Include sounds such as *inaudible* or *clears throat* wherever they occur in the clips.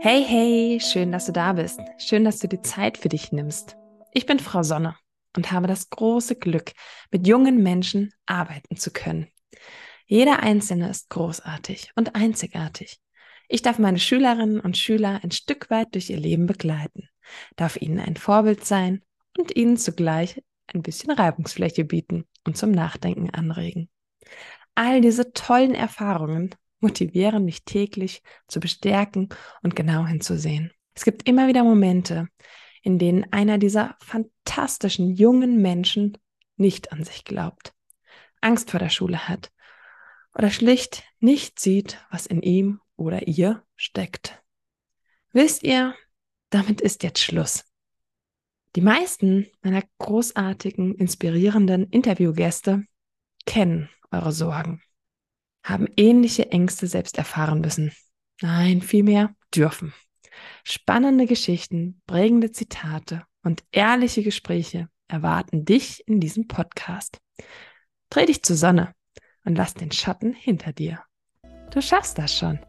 Hey, hey, schön, dass du da bist. Schön, dass du die Zeit für dich nimmst. Ich bin Frau Sonne und habe das große Glück, mit jungen Menschen arbeiten zu können. Jeder Einzelne ist großartig und einzigartig. Ich darf meine Schülerinnen und Schüler ein Stück weit durch ihr Leben begleiten, darf ihnen ein Vorbild sein und ihnen zugleich ein bisschen Reibungsfläche bieten und zum Nachdenken anregen. All diese tollen Erfahrungen motivieren mich täglich zu bestärken und genau hinzusehen. Es gibt immer wieder Momente, in denen einer dieser fantastischen jungen Menschen nicht an sich glaubt, Angst vor der Schule hat oder schlicht nicht sieht, was in ihm oder ihr steckt. Wisst ihr, damit ist jetzt Schluss. Die meisten meiner großartigen, inspirierenden Interviewgäste kennen eure Sorgen haben ähnliche Ängste selbst erfahren müssen. Nein, vielmehr dürfen. Spannende Geschichten, prägende Zitate und ehrliche Gespräche erwarten dich in diesem Podcast. Dreh dich zur Sonne und lass den Schatten hinter dir. Du schaffst das schon.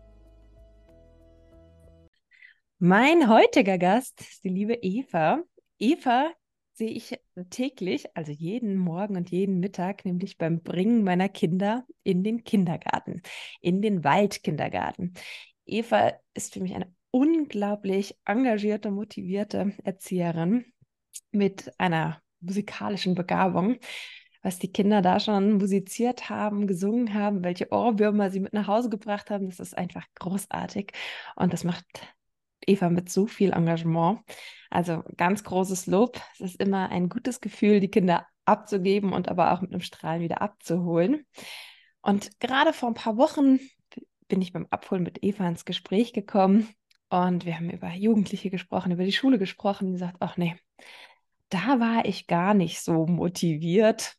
Mein heutiger Gast ist die liebe Eva. Eva sehe ich täglich, also jeden Morgen und jeden Mittag, nämlich beim Bringen meiner Kinder in den Kindergarten, in den Waldkindergarten. Eva ist für mich eine unglaublich engagierte, motivierte Erzieherin mit einer musikalischen Begabung. Was die Kinder da schon musiziert haben, gesungen haben, welche Ohrwürmer sie mit nach Hause gebracht haben, das ist einfach großartig. Und das macht Eva mit so viel Engagement. Also ganz großes Lob. Es ist immer ein gutes Gefühl, die Kinder abzugeben und aber auch mit einem Strahlen wieder abzuholen. Und gerade vor ein paar Wochen bin ich beim Abholen mit Eva ins Gespräch gekommen und wir haben über Jugendliche gesprochen, über die Schule gesprochen. Die sagt, ach nee, da war ich gar nicht so motiviert.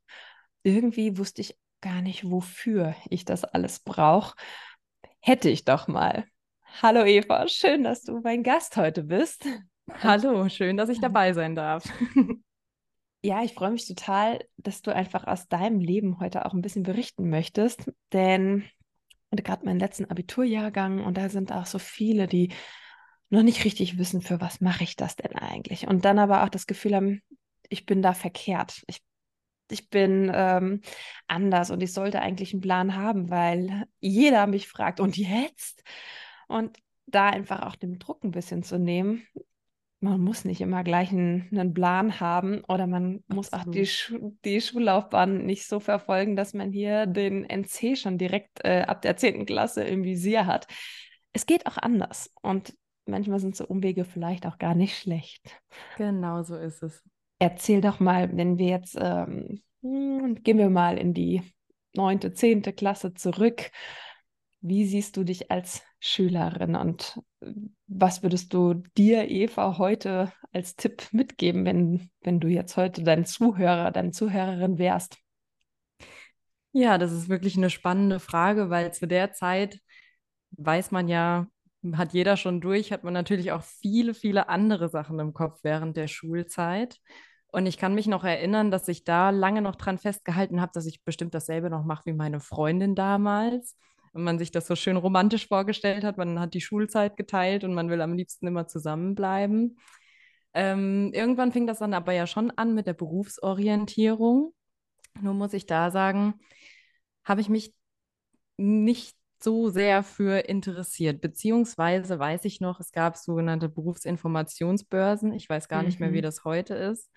Irgendwie wusste ich gar nicht, wofür ich das alles brauche. Hätte ich doch mal. Hallo Eva, schön, dass du mein Gast heute bist. Hallo, schön, dass ich dabei sein darf. *laughs* Ja, ich freue mich total, dass du einfach aus deinem Leben heute auch ein bisschen berichten möchtest, denn gerade meinen letzten Abiturjahrgang und da sind auch so viele, die noch nicht richtig wissen, für was mache ich das denn eigentlich? Und dann aber auch das Gefühl haben, ich bin da verkehrt. Ich, ich bin ähm, anders und ich sollte eigentlich einen Plan haben, weil jeder mich fragt, und jetzt? Und da einfach auch den Druck ein bisschen zu nehmen. Man muss nicht immer gleich einen, einen Plan haben oder man Absolut. muss auch die, Schu die Schullaufbahn nicht so verfolgen, dass man hier den NC schon direkt äh, ab der 10. Klasse im Visier hat. Es geht auch anders und manchmal sind so Umwege vielleicht auch gar nicht schlecht. Genau so ist es. Erzähl doch mal, wenn wir jetzt, ähm, hm, gehen wir mal in die neunte, zehnte Klasse zurück. Wie siehst du dich als Schülerin und was würdest du dir, Eva, heute als Tipp mitgeben, wenn, wenn du jetzt heute dein Zuhörer, deine Zuhörerin wärst? Ja, das ist wirklich eine spannende Frage, weil zu der Zeit weiß man ja, hat jeder schon durch, hat man natürlich auch viele, viele andere Sachen im Kopf während der Schulzeit. Und ich kann mich noch erinnern, dass ich da lange noch dran festgehalten habe, dass ich bestimmt dasselbe noch mache wie meine Freundin damals wenn man sich das so schön romantisch vorgestellt hat. Man hat die Schulzeit geteilt und man will am liebsten immer zusammenbleiben. Ähm, irgendwann fing das dann aber ja schon an mit der Berufsorientierung. Nur muss ich da sagen, habe ich mich nicht so sehr für interessiert. Beziehungsweise weiß ich noch, es gab sogenannte Berufsinformationsbörsen. Ich weiß gar mhm. nicht mehr, wie mhm. das heute ist.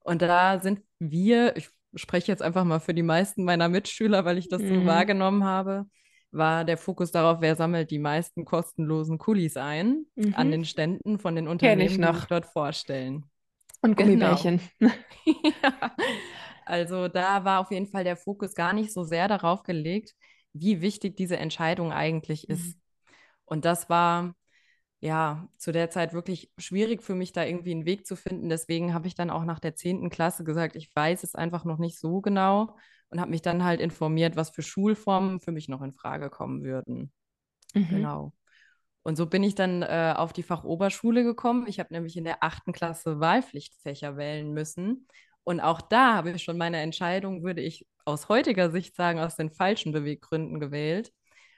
Und da sind wir, ich spreche jetzt einfach mal für die meisten meiner Mitschüler, weil ich das mhm. so wahrgenommen habe, war der Fokus darauf, wer sammelt die meisten kostenlosen Kulis ein mhm. an den Ständen von den Unternehmen, die sich dort vorstellen. Und genau. Gummibärchen. Genau. *laughs* *laughs* ja. Also da war auf jeden Fall der Fokus gar nicht so sehr darauf gelegt, wie wichtig diese Entscheidung eigentlich mhm. ist. Und das war ja zu der Zeit wirklich schwierig für mich, da irgendwie einen Weg zu finden. Deswegen habe ich dann auch nach der 10. Klasse gesagt, ich weiß es einfach noch nicht so genau und habe mich dann halt informiert, was für Schulformen für mich noch in Frage kommen würden. Mhm. Genau. Und so bin ich dann äh, auf die Fachoberschule gekommen. Ich habe nämlich in der achten Klasse Wahlpflichtfächer wählen müssen. Und auch da habe ich schon meine Entscheidung, würde ich aus heutiger Sicht sagen, aus den falschen Beweggründen gewählt,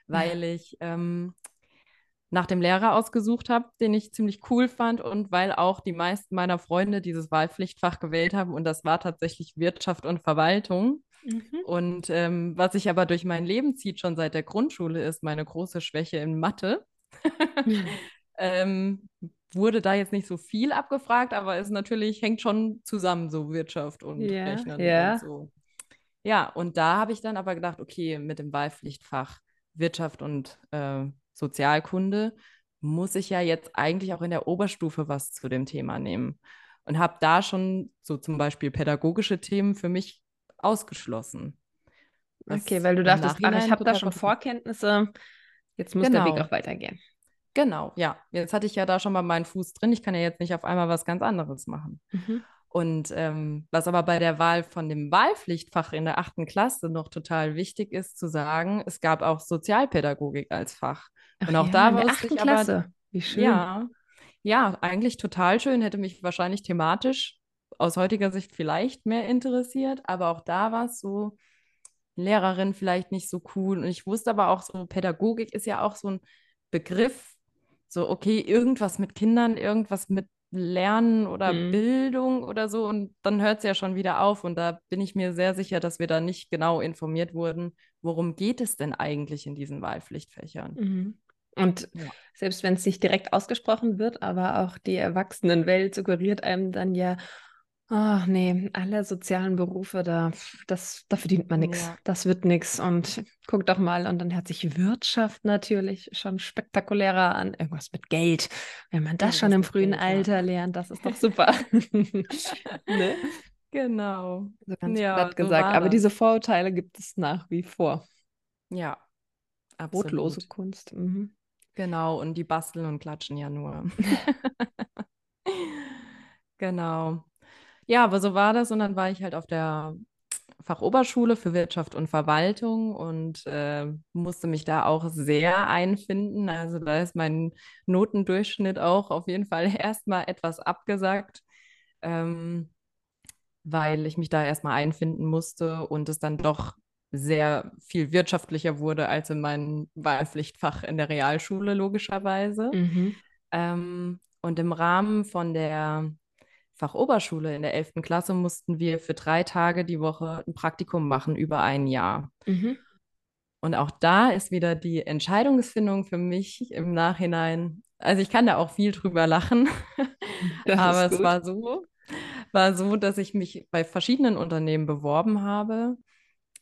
weil ich ähm, nach dem Lehrer ausgesucht habe, den ich ziemlich cool fand und weil auch die meisten meiner Freunde dieses Wahlpflichtfach gewählt haben und das war tatsächlich Wirtschaft und Verwaltung. Mhm. Und ähm, was sich aber durch mein Leben zieht, schon seit der Grundschule, ist meine große Schwäche in Mathe. *laughs* ähm, wurde da jetzt nicht so viel abgefragt, aber es natürlich hängt schon zusammen, so Wirtschaft und ja, Rechnen ja. und so. Ja, und da habe ich dann aber gedacht, okay, mit dem Wahlpflichtfach Wirtschaft und äh, Sozialkunde muss ich ja jetzt eigentlich auch in der Oberstufe was zu dem Thema nehmen. Und habe da schon so zum Beispiel pädagogische Themen für mich ausgeschlossen. Okay, weil du dachtest, ach, ich habe da schon Vorkenntnisse, jetzt muss genau. der Weg auch weitergehen. Genau, ja. Jetzt hatte ich ja da schon mal meinen Fuß drin. Ich kann ja jetzt nicht auf einmal was ganz anderes machen. Mhm. Und ähm, was aber bei der Wahl von dem Wahlpflichtfach in der achten Klasse noch total wichtig ist, zu sagen, es gab auch Sozialpädagogik als Fach. Ach und auch ja, da der achten Klasse. Aber, Wie schön. Ja, ja, eigentlich total schön. Hätte mich wahrscheinlich thematisch aus heutiger Sicht vielleicht mehr interessiert, aber auch da war es so, Lehrerin vielleicht nicht so cool. Und ich wusste aber auch so, Pädagogik ist ja auch so ein Begriff, so, okay, irgendwas mit Kindern, irgendwas mit Lernen oder mhm. Bildung oder so und dann hört es ja schon wieder auf und da bin ich mir sehr sicher, dass wir da nicht genau informiert wurden, worum geht es denn eigentlich in diesen Wahlpflichtfächern. Mhm. Und ja. selbst wenn es nicht direkt ausgesprochen wird, aber auch die Erwachsenenwelt suggeriert einem dann ja, Ach nee, alle sozialen Berufe, da, das, da verdient man nichts. Ja. Das wird nichts. Und guck doch mal, und dann hört sich Wirtschaft natürlich schon spektakulärer an. Irgendwas mit Geld. Wenn man das ja, schon im frühen Geld, Alter ja. lernt, das ist doch super. *laughs* ne? Genau. So ganz platt gesagt. So Aber diese Vorurteile gibt es nach wie vor. Ja. Absolut. Brotlose Kunst. Mhm. Genau, und die basteln und klatschen ja nur. *laughs* *laughs* genau. Ja, aber so war das. Und dann war ich halt auf der Fachoberschule für Wirtschaft und Verwaltung und äh, musste mich da auch sehr einfinden. Also da ist mein Notendurchschnitt auch auf jeden Fall *laughs* erstmal etwas abgesagt, ähm, weil ich mich da erstmal einfinden musste und es dann doch sehr viel wirtschaftlicher wurde als in meinem Wahlpflichtfach in der Realschule, logischerweise. Mhm. Ähm, und im Rahmen von der Fachoberschule in der 11. Klasse mussten wir für drei Tage die Woche ein Praktikum machen über ein Jahr. Mhm. Und auch da ist wieder die Entscheidungsfindung für mich im Nachhinein. Also ich kann da auch viel drüber lachen, *laughs* aber es war so, war so, dass ich mich bei verschiedenen Unternehmen beworben habe.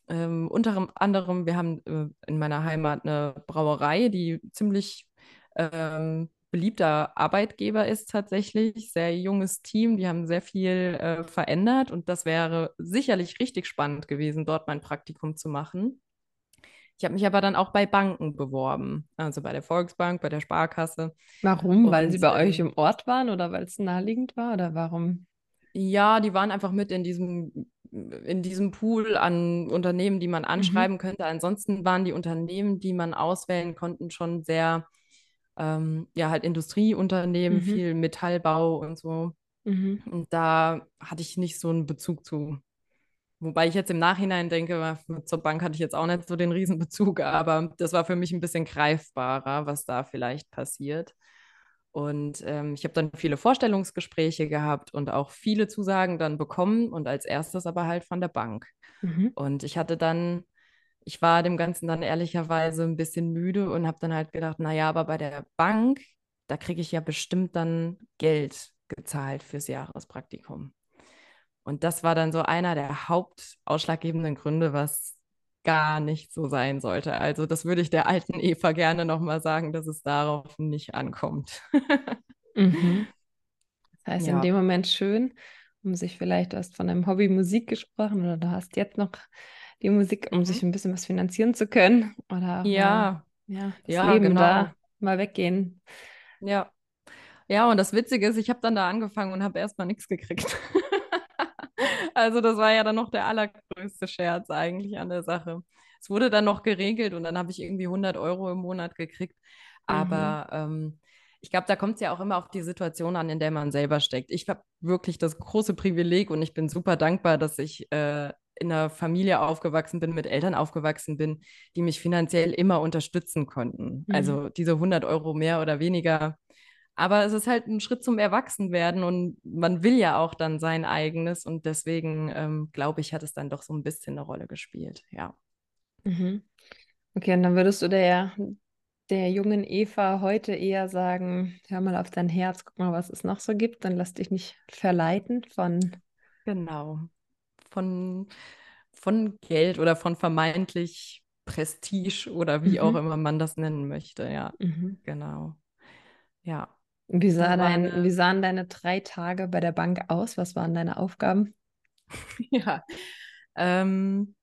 Ähm, unter anderem, wir haben äh, in meiner Heimat eine Brauerei, die ziemlich ähm, beliebter Arbeitgeber ist tatsächlich. Sehr junges Team, die haben sehr viel äh, verändert und das wäre sicherlich richtig spannend gewesen, dort mein Praktikum zu machen. Ich habe mich aber dann auch bei Banken beworben, also bei der Volksbank, bei der Sparkasse. Warum? Und, weil sie bei euch im Ort waren oder weil es naheliegend war oder warum? Ja, die waren einfach mit in diesem, in diesem Pool an Unternehmen, die man mhm. anschreiben mhm. könnte. Ansonsten waren die Unternehmen, die man auswählen konnte, schon sehr ähm, ja, halt Industrieunternehmen, mhm. viel Metallbau und so. Mhm. Und da hatte ich nicht so einen Bezug zu. Wobei ich jetzt im Nachhinein denke, zur Bank hatte ich jetzt auch nicht so den Riesenbezug, aber das war für mich ein bisschen greifbarer, was da vielleicht passiert. Und ähm, ich habe dann viele Vorstellungsgespräche gehabt und auch viele Zusagen dann bekommen und als erstes aber halt von der Bank. Mhm. Und ich hatte dann ich war dem Ganzen dann ehrlicherweise ein bisschen müde und habe dann halt gedacht, naja, aber bei der Bank, da kriege ich ja bestimmt dann Geld gezahlt fürs Jahrespraktikum. Und das war dann so einer der hauptausschlaggebenden Gründe, was gar nicht so sein sollte. Also das würde ich der alten Eva gerne nochmal sagen, dass es darauf nicht ankommt. mhm. *laughs* Das heißt, ja. in dem Moment schön, um sich vielleicht, du hast von einem Hobby Musik gesprochen oder du hast jetzt noch die Musik, um mhm. sich ein bisschen was finanzieren zu können. Oder ja, mal, ja, das ja, Leben genau. da mal weggehen. Ja. Ja, und das Witzige ist, ich habe dann da angefangen und habe erstmal nichts gekriegt. *laughs* also das war ja dann noch der allergrößte Scherz eigentlich an der Sache. Es wurde dann noch geregelt und dann habe ich irgendwie 100 Euro im Monat gekriegt. Aber mhm. ähm, ich glaube, da kommt es ja auch immer auf die Situation an, in der man selber steckt. Ich habe wirklich das große Privileg und ich bin super dankbar, dass ich äh, in einer Familie aufgewachsen bin, mit Eltern aufgewachsen bin, die mich finanziell immer unterstützen konnten. Mhm. Also diese 100 Euro mehr oder weniger. Aber es ist halt ein Schritt zum Erwachsenwerden und man will ja auch dann sein eigenes und deswegen ähm, glaube ich, hat es dann doch so ein bisschen eine Rolle gespielt. Ja. Mhm. Okay, und dann würdest du der, der jungen Eva heute eher sagen, hör mal auf dein Herz, guck mal, was es noch so gibt, dann lass dich nicht verleiten von. Genau. Von, von Geld oder von vermeintlich Prestige oder wie auch Mhm. immer man das nennen möchte. Ja, Mhm. genau. Ja, Wie sah dein, eine, wie sahen deine drei Tage bei der Bank aus? Was waren deine Aufgaben? *laughs* ja. Ähm,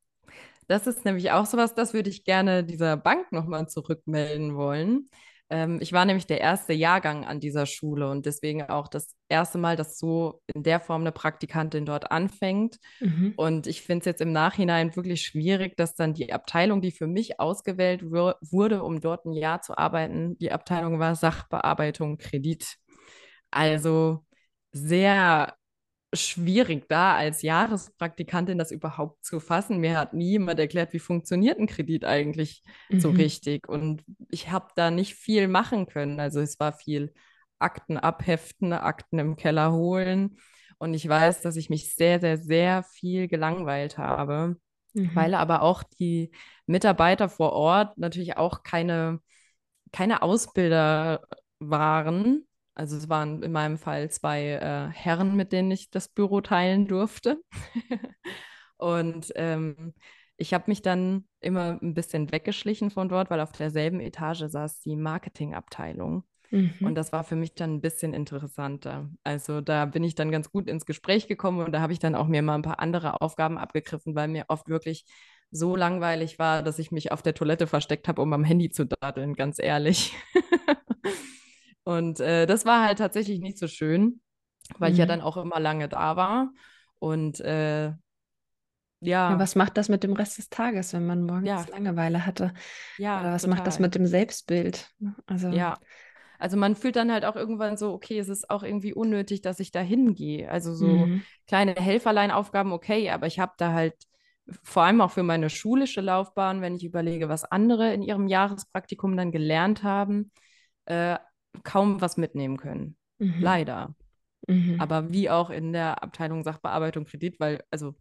Das ist nämlich auch sowas, das würde ich gerne dieser Bank nochmal zurückmelden wollen. Ähm, ich war nämlich der erste Jahrgang an dieser Schule und deswegen auch das erste Mal, dass so in der Form eine Praktikantin dort anfängt. Mhm. Und ich finde es jetzt im Nachhinein wirklich schwierig, dass dann die Abteilung, die für mich ausgewählt wur- wurde, um dort ein Jahr zu arbeiten, die Abteilung war Sachbearbeitung Kredit. Also sehr schwierig da als Jahrespraktikantin das überhaupt zu fassen. Mir hat nie jemand erklärt, wie funktioniert ein Kredit eigentlich so Mhm. richtig. Und ich habe da nicht viel machen können. Also es war viel Akten abheften, Akten im Keller holen. Und ich weiß, dass ich mich sehr, sehr, sehr viel gelangweilt habe, Mhm. weil aber auch die Mitarbeiter vor Ort natürlich auch keine, keine Ausbilder waren. Also es waren in meinem Fall zwei äh, Herren, mit denen ich das Büro teilen durfte. *laughs* Und ähm, ich habe mich dann immer ein bisschen weggeschlichen von dort, weil auf derselben Etage saß die Marketingabteilung. Und Mhm. das war für mich dann ein bisschen interessanter. Also da bin ich dann ganz gut ins Gespräch gekommen und da habe ich dann auch mir mal ein paar andere Aufgaben abgegriffen, weil mir oft wirklich so langweilig war, dass ich mich auf der Toilette versteckt habe, um am Handy zu daddeln, ganz ehrlich. *laughs* Und äh, das war halt tatsächlich nicht so schön, weil ich ja Mhm. dann auch immer lange da war. Und äh, Ja, ja, was macht das mit dem Rest des Tages, wenn man morgens ja, Langeweile hatte? ja, Oder was macht das total. mit dem Selbstbild? Also, Ja. Also man fühlt dann halt auch irgendwann so, okay, es ist auch irgendwie unnötig, dass ich da hingehe. Also so mhm. kleine Helferleinaufgaben, okay, aber ich habe da halt vor allem auch für meine schulische Laufbahn, wenn ich überlege, was andere in ihrem Jahrespraktikum dann gelernt haben, äh, kaum was mitnehmen können. Mhm. Leider. Mhm. Aber wie auch in der Abteilung Sachbearbeitung Kredit, weil also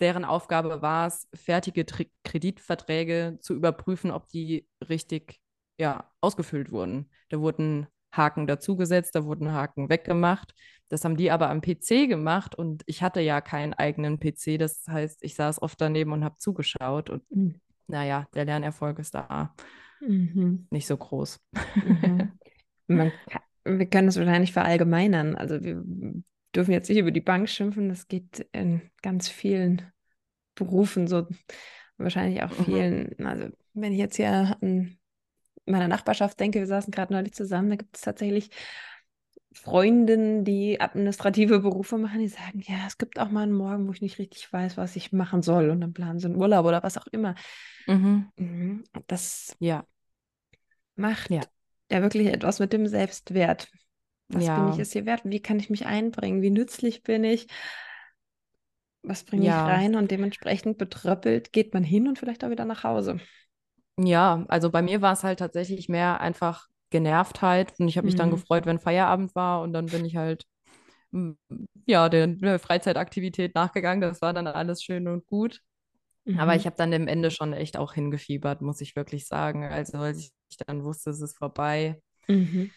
deren Aufgabe war es, fertige Tri Kreditverträge zu überprüfen, ob die richtig ja, ausgefüllt wurden. Da wurden Haken dazugesetzt, da wurden Haken weggemacht. Das haben die aber am PC gemacht und ich hatte ja keinen eigenen PC. Das heißt, ich saß oft daneben und habe zugeschaut und Mhm. naja, der Lernerfolg ist da Mhm. nicht so groß. Mhm. *laughs* Man wir können es wahrscheinlich verallgemeinern. Also wir dürfen jetzt nicht über die Bank schimpfen. Das geht in ganz vielen Berufen so. Wahrscheinlich auch Mhm. vielen. Also wenn ich jetzt hier an meiner Nachbarschaft denke, wir saßen gerade neulich zusammen, da gibt es tatsächlich Freundinnen, die administrative Berufe machen, die sagen, ja, es gibt auch mal einen Morgen, wo ich nicht richtig weiß, was ich machen soll. Und dann planen sie einen Urlaub oder was auch immer. Mhm. Mhm. Das Ja, macht ja, ja wirklich etwas mit dem Selbstwert. Was bin ich ja, es hier wert? Wie kann ich mich einbringen? Wie nützlich bin ich? Was bringe ich ja. rein? Und dementsprechend betröppelt geht man hin und vielleicht auch wieder nach Hause. Ja, also bei mir war es halt tatsächlich mehr einfach Genervtheit und ich habe mich dann Mhm. gefreut, wenn Feierabend war und dann bin ich halt mm, ja der, der Freizeitaktivität nachgegangen. Das war dann alles schön und gut. Aber ich Mhm. habe dann am Ende schon echt auch hingefiebert, muss ich wirklich sagen. Also als ich dann wusste, es ist vorbei, Mhm.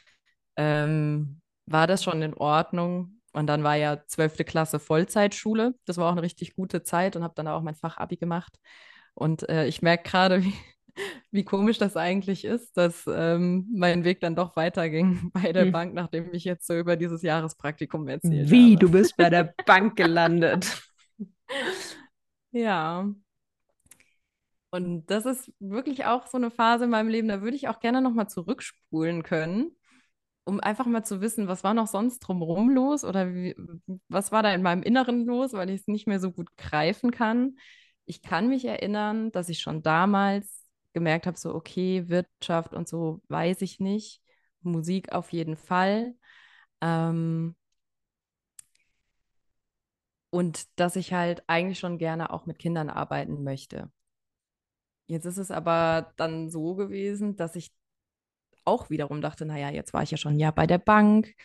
ähm, war das schon in Ordnung. Und dann war ja zwölfte Klasse Vollzeitschule. Das war auch eine richtig gute Zeit und habe dann auch mein Fachabi gemacht. Und äh, ich merke gerade, wie, wie komisch das eigentlich ist, dass ähm, mein Weg dann doch weiterging *laughs* bei der Mhm. Bank, nachdem ich jetzt so über dieses Jahrespraktikum erzählt Wie, habe. du bist bei der Bank gelandet. *laughs* Ja, und das ist wirklich auch so eine Phase in meinem Leben, da würde ich auch gerne nochmal zurückspulen können, um einfach mal zu wissen, was war noch sonst drumherum los oder wie, was war da in meinem Inneren los, weil ich es nicht mehr so gut greifen kann. Ich kann mich erinnern, dass ich schon damals gemerkt habe, so, okay, Wirtschaft und so weiß ich nicht, Musik auf jeden Fall. Ähm, und dass ich halt eigentlich schon gerne auch mit Kindern arbeiten möchte. Jetzt ist es aber dann so gewesen, dass ich auch wiederum dachte, naja, jetzt war ich ja schon Jahr bei der Bank,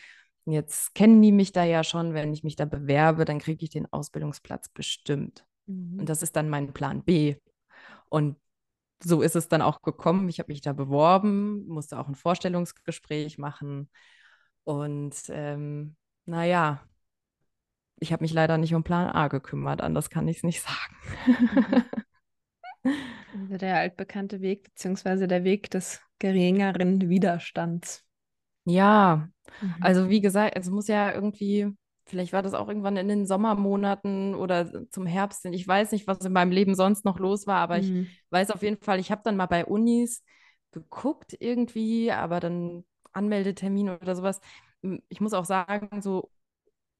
jetzt kennen die mich da ja schon, wenn ich mich da bewerbe, dann kriege ich den Ausbildungsplatz bestimmt. Mhm. Und das ist dann mein Plan B. Und so ist es dann auch gekommen. Ich habe mich da beworben, musste auch ein Vorstellungsgespräch machen. Und ähm, naja, ich habe mich leider nicht um Plan A gekümmert, anders kann ich es nicht *laughs* sagen. also der altbekannte Weg, beziehungsweise der Weg des geringeren Widerstands. Ja, mhm. also wie gesagt, es muss ja irgendwie, vielleicht war das auch irgendwann in den Sommermonaten oder zum Herbst. Ich weiß nicht, was in meinem Leben sonst noch los war, aber mhm. ich weiß auf jeden Fall, ich habe dann mal bei Unis geguckt irgendwie, aber dann Anmeldetermin oder sowas. Ich muss auch sagen, so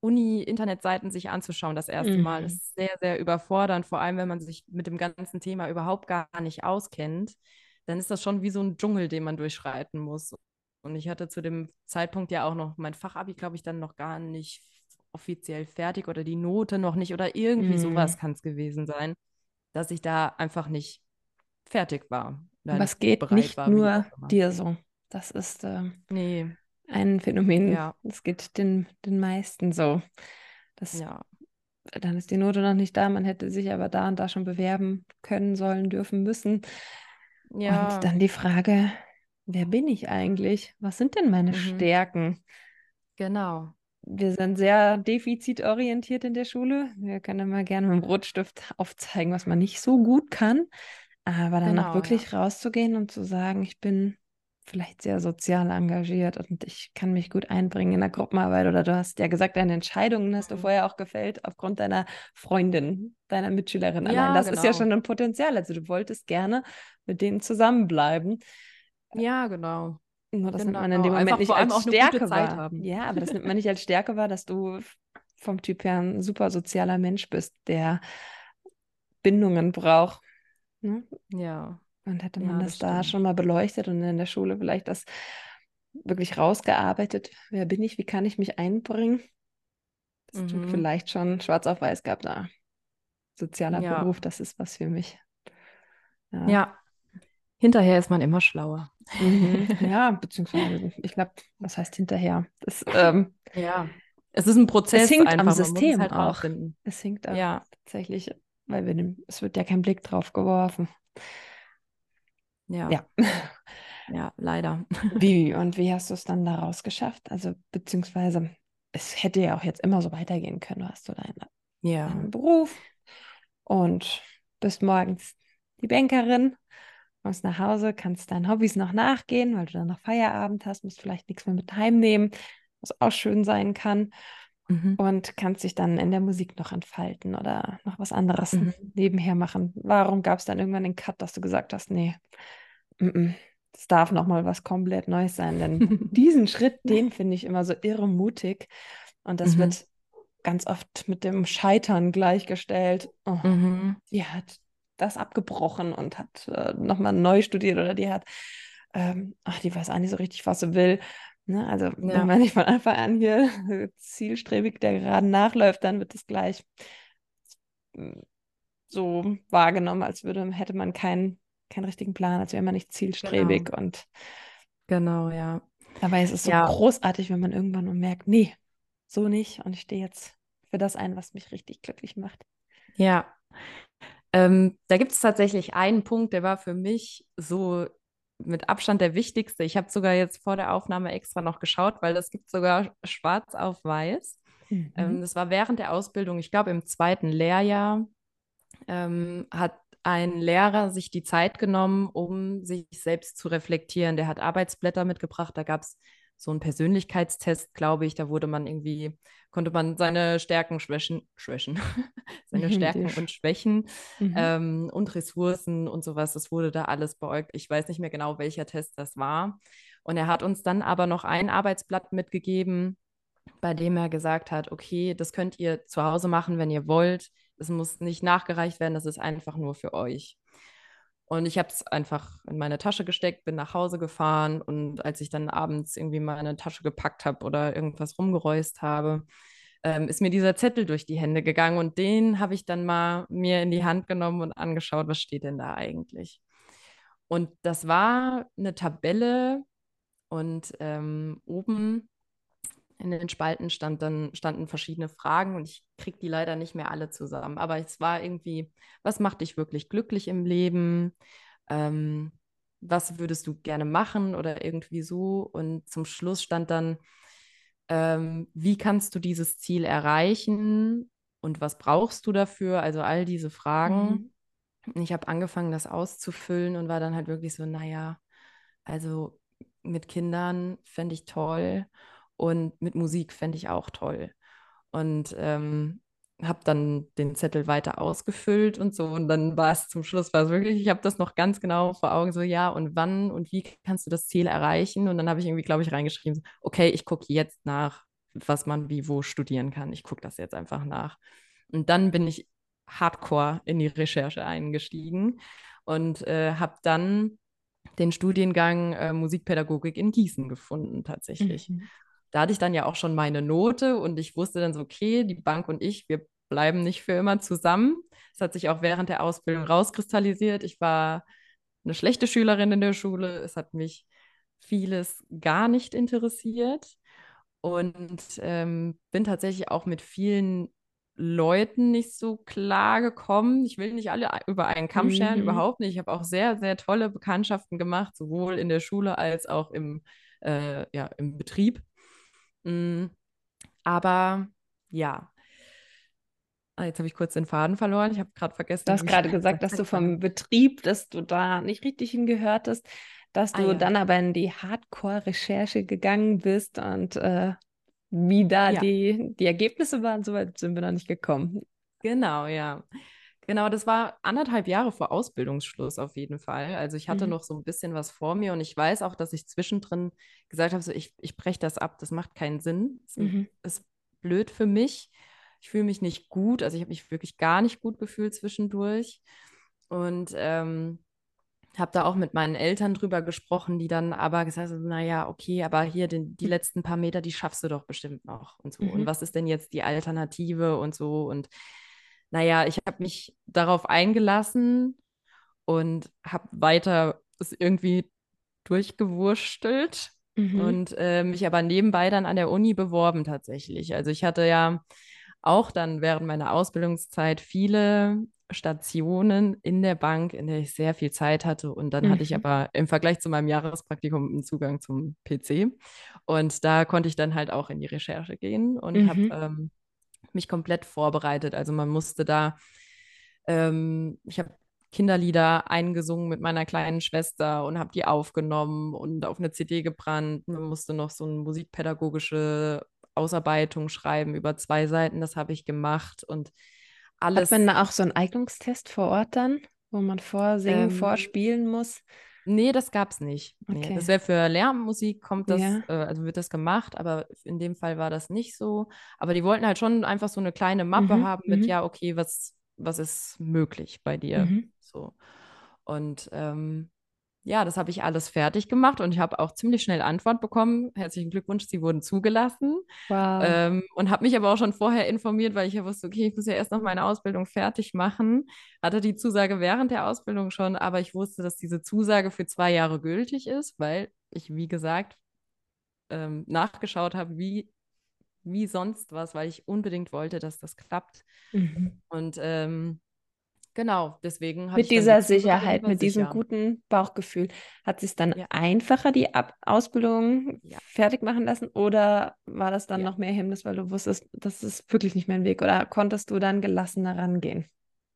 Uni-Internetseiten sich anzuschauen, das erste mhm. Mal, ist sehr, sehr überfordernd, vor allem wenn man sich mit dem ganzen Thema überhaupt gar nicht auskennt. Dann ist das schon wie so ein Dschungel, den man durchschreiten muss. Und ich hatte zu dem Zeitpunkt ja auch noch mein Fachabi, glaube ich, dann noch gar nicht offiziell fertig oder die Note noch nicht oder irgendwie mhm. sowas kann es gewesen sein, dass ich da einfach nicht fertig war. Es geht nicht war, nur dir so. Das ist äh, nee ein Phänomen. Ja. Es geht den, den meisten so. Das, ja. Dann ist die Note noch nicht da, man hätte sich aber da und da schon bewerben können, sollen, dürfen, müssen. Ja. Und dann die Frage, wer bin ich eigentlich? Was sind denn meine mhm. Stärken? Genau. Wir sind sehr defizitorientiert in der Schule. Wir können immer gerne mit dem Rotstift aufzeigen, was man nicht so gut kann. Aber dann genau, auch wirklich ja. rauszugehen und zu sagen, ich bin vielleicht sehr sozial engagiert und ich kann mich gut einbringen in der Gruppenarbeit oder du hast ja gesagt, deine Entscheidungen hast du mhm. vorher auch gefällt aufgrund deiner Freundin, deiner Mitschülerin ja, allein. Das genau. ist ja genau. schon ein Potenzial. Also du wolltest gerne mit denen zusammenbleiben. Ja, genau. Nur das genau. nimmt man in dem Moment Einfach nicht als Stärke wahr. Ja, aber das nimmt *laughs* man nicht als Stärke wahr, dass du vom Typ her ein super sozialer Mensch bist, der Bindungen braucht. Ne? Ja. Und hätte man ja, das, das da schon mal beleuchtet und in der Schule vielleicht das wirklich rausgearbeitet, wer bin ich, wie kann ich mich einbringen? Das mhm. vielleicht schon schwarz auf weiß gab da. Sozialer ja. Beruf, das ist was für mich. Ja. ja. Hinterher ist man immer schlauer. Mhm. *laughs* Ja, beziehungsweise, ich glaube, was heißt hinterher? Das, ähm, ja, es ist ein Prozess. Es hinkt einfach. am System halt auch. Es hinkt auch ja. tatsächlich, weil wir, es wird ja kein Blick drauf geworfen. Ja. Ja, *laughs* ja leider. *laughs* Wie und wie hast du es dann daraus geschafft? Also, beziehungsweise, es hätte ja auch jetzt immer so weitergehen können. Du hast so deine, ja. deinen Beruf und bist morgens die Bankerin, kommst nach Hause, kannst deinen Hobbys noch nachgehen, weil du dann noch Feierabend hast, musst vielleicht nichts mehr mit heimnehmen, was auch schön sein kann. Mhm. Und kannst dich dann in der Musik noch entfalten oder noch was anderes mhm. nebenher machen. Warum gab es dann irgendwann den Cut, dass du gesagt hast, nee, es darf noch mal was komplett Neues sein, denn *laughs* diesen Schritt, den finde ich immer so irre mutig und das mhm. wird ganz oft mit dem Scheitern gleichgestellt. Oh, mhm. Die hat das abgebrochen und hat äh, nochmal neu studiert oder die hat, ähm, ach, die weiß auch nicht so richtig, was sie will. Ne? Also ja. wenn man nicht von Anfang an hier zielstrebig der gerade nachläuft, dann wird es gleich hm, so wahrgenommen, als würde, hätte man keinen keinen richtigen Plan, als wäre man nicht zielstrebig genau. und genau, ja. Dabei ist es so ja. großartig, wenn man irgendwann merkt, nee, so nicht und ich stehe jetzt für das ein, was mich richtig glücklich macht. Ja. Ähm, da gibt es tatsächlich einen Punkt, der war für mich so mit Abstand der wichtigste. Ich habe sogar jetzt vor der Aufnahme extra noch geschaut, weil das gibt sogar schwarz auf weiß. Mhm. Ähm, das war während der Ausbildung, ich glaube im zweiten Lehrjahr, ähm, hat ein Lehrer sich die Zeit genommen, um sich selbst zu reflektieren. Der hat Arbeitsblätter mitgebracht, da gab es so einen Persönlichkeitstest, glaube ich. Da wurde man irgendwie, konnte man seine Stärken schwächen, schwächen, *laughs* seine *laughs* Stärken und Schwächen mhm. ähm, und Ressourcen und sowas. Das wurde da alles beäugt. Ich weiß nicht mehr genau, welcher Test das war. Und er hat uns dann aber noch ein Arbeitsblatt mitgegeben, bei dem er gesagt hat, okay, das könnt ihr zu Hause machen, wenn ihr wollt. Es muss nicht nachgereicht werden, das ist einfach nur für euch. Und ich habe es einfach in meine Tasche gesteckt, bin nach Hause gefahren und als ich dann abends irgendwie meine Tasche gepackt habe oder irgendwas rumgeräust habe, ähm, ist mir dieser Zettel durch die Hände gegangen und den habe ich dann mal mir in die Hand genommen und angeschaut, was steht denn da eigentlich. Und das war eine Tabelle und ähm, oben in den Spalten stand dann, standen verschiedene Fragen und ich kriege die leider nicht mehr alle zusammen. Aber es war irgendwie, was macht dich wirklich glücklich im Leben? Ähm, was würdest du gerne machen oder irgendwie so? Und zum Schluss stand dann, ähm, wie kannst du dieses Ziel erreichen und was brauchst du dafür? Also all diese Fragen. Mhm. Ich habe angefangen, das auszufüllen und war dann halt wirklich so, naja, also mit Kindern fände ich toll und mit Musik fände ich auch toll. Und ähm, habe dann den Zettel weiter ausgefüllt und so. Und dann war es zum Schluss, war es wirklich, ich habe das noch ganz genau vor Augen, so ja, und wann und wie kannst du das Ziel erreichen? Und dann habe ich irgendwie, glaube ich, reingeschrieben, okay, ich gucke jetzt nach, was man wie wo studieren kann. Ich gucke das jetzt einfach nach. Und dann bin ich hardcore in die Recherche eingestiegen und äh, habe dann den Studiengang äh, Musikpädagogik in Gießen gefunden, tatsächlich. Mhm da hatte ich dann ja auch schon meine Note und ich wusste dann so, okay, die Bank und ich, wir bleiben nicht für immer zusammen. Das hat sich auch während der Ausbildung rauskristallisiert. Ich war eine schlechte Schülerin in der Schule. Es hat mich vieles gar nicht interessiert und ähm, bin tatsächlich auch mit vielen Leuten nicht so klar gekommen. Ich will nicht alle über einen Kamm scheren, mhm. überhaupt nicht. Ich habe auch sehr, sehr tolle Bekanntschaften gemacht, sowohl in der Schule als auch im, äh, ja, im Betrieb. Mm, aber ja. Ah, jetzt habe ich kurz den Faden verloren. Ich habe gerade vergessen. Du hast gerade *laughs* gesagt, dass du vom Betrieb, dass du da nicht richtig hingehört hast, dass ah, du ah, ja. dann aber in die Hardcore-Recherche gegangen bist und äh, wie da ja. die, die Ergebnisse waren, soweit sind wir noch nicht gekommen. Genau, ja. Genau, das war anderthalb Jahre vor Ausbildungsschluss auf jeden Fall. Also ich hatte mhm. noch so ein bisschen was vor mir und ich weiß auch, dass ich zwischendrin gesagt habe, so ich, ich breche das ab, das macht keinen Sinn. Das mhm. ist blöd für mich. Ich fühle mich nicht gut, also ich habe mich wirklich gar nicht gut gefühlt zwischendurch. Und ähm, habe da auch mit meinen Eltern drüber gesprochen, die dann aber gesagt haben, naja, okay, aber hier den, die letzten paar Meter, die schaffst du doch bestimmt noch und so. Mhm. Und was ist denn jetzt die Alternative und so? Und naja, ich habe mich darauf eingelassen und habe weiter es irgendwie durchgewurstelt mhm. und äh, mich aber nebenbei dann an der Uni beworben tatsächlich. Also ich hatte ja auch dann während meiner Ausbildungszeit viele Stationen in der Bank, in der ich sehr viel Zeit hatte. Und dann mhm. hatte ich mhm. aber im Vergleich zu meinem Jahrespraktikum einen Zugang zum PC. Und da konnte ich dann halt auch in die Recherche gehen und mhm. habe ähm, mich komplett vorbereitet. Also man musste da, ähm, ich habe Kinderlieder eingesungen mit meiner kleinen Schwester und habe die aufgenommen und auf eine CD gebrannt. Man musste noch so eine musikpädagogische Ausarbeitung schreiben über zwei Seiten. Das habe ich gemacht und alles. Hat man da auch so einen Eignungstest vor Ort dann, wo man vorsingen, ähm, vorspielen muss? Nee, das gab es nicht. Nee, okay. Das wäre für Lärmmusik, kommt das, ja. äh, also wird das gemacht, aber in dem Fall war das nicht so. Aber die wollten halt schon einfach so eine kleine Mappe mhm. haben mit, mhm. ja, okay, was, was ist möglich bei dir? Mhm. So. Und ähm, ja, das habe ich alles fertig gemacht und ich habe auch ziemlich schnell Antwort bekommen. Herzlichen Glückwunsch, Sie wurden zugelassen. Wow. Ähm, und habe mich aber auch schon vorher informiert, weil ich ja wusste, okay, ich muss ja erst noch meine Ausbildung fertig machen. Hatte die Zusage während der Ausbildung schon, aber ich wusste, dass diese Zusage für zwei Jahre gültig ist, weil ich, wie gesagt, ähm, nachgeschaut habe, wie, wie sonst was, weil ich unbedingt wollte, dass das klappt. Mhm. Und ähm, Genau, deswegen Mit dieser Sicherheit, mit diesem sicher. guten Bauchgefühl. Hat sich dann ja. einfacher die Ab Ausbildung ja. fertig machen lassen oder war das dann ja. noch mehr Hemmnis, weil du wusstest, das ist wirklich nicht mein Weg oder konntest du dann gelassener rangehen?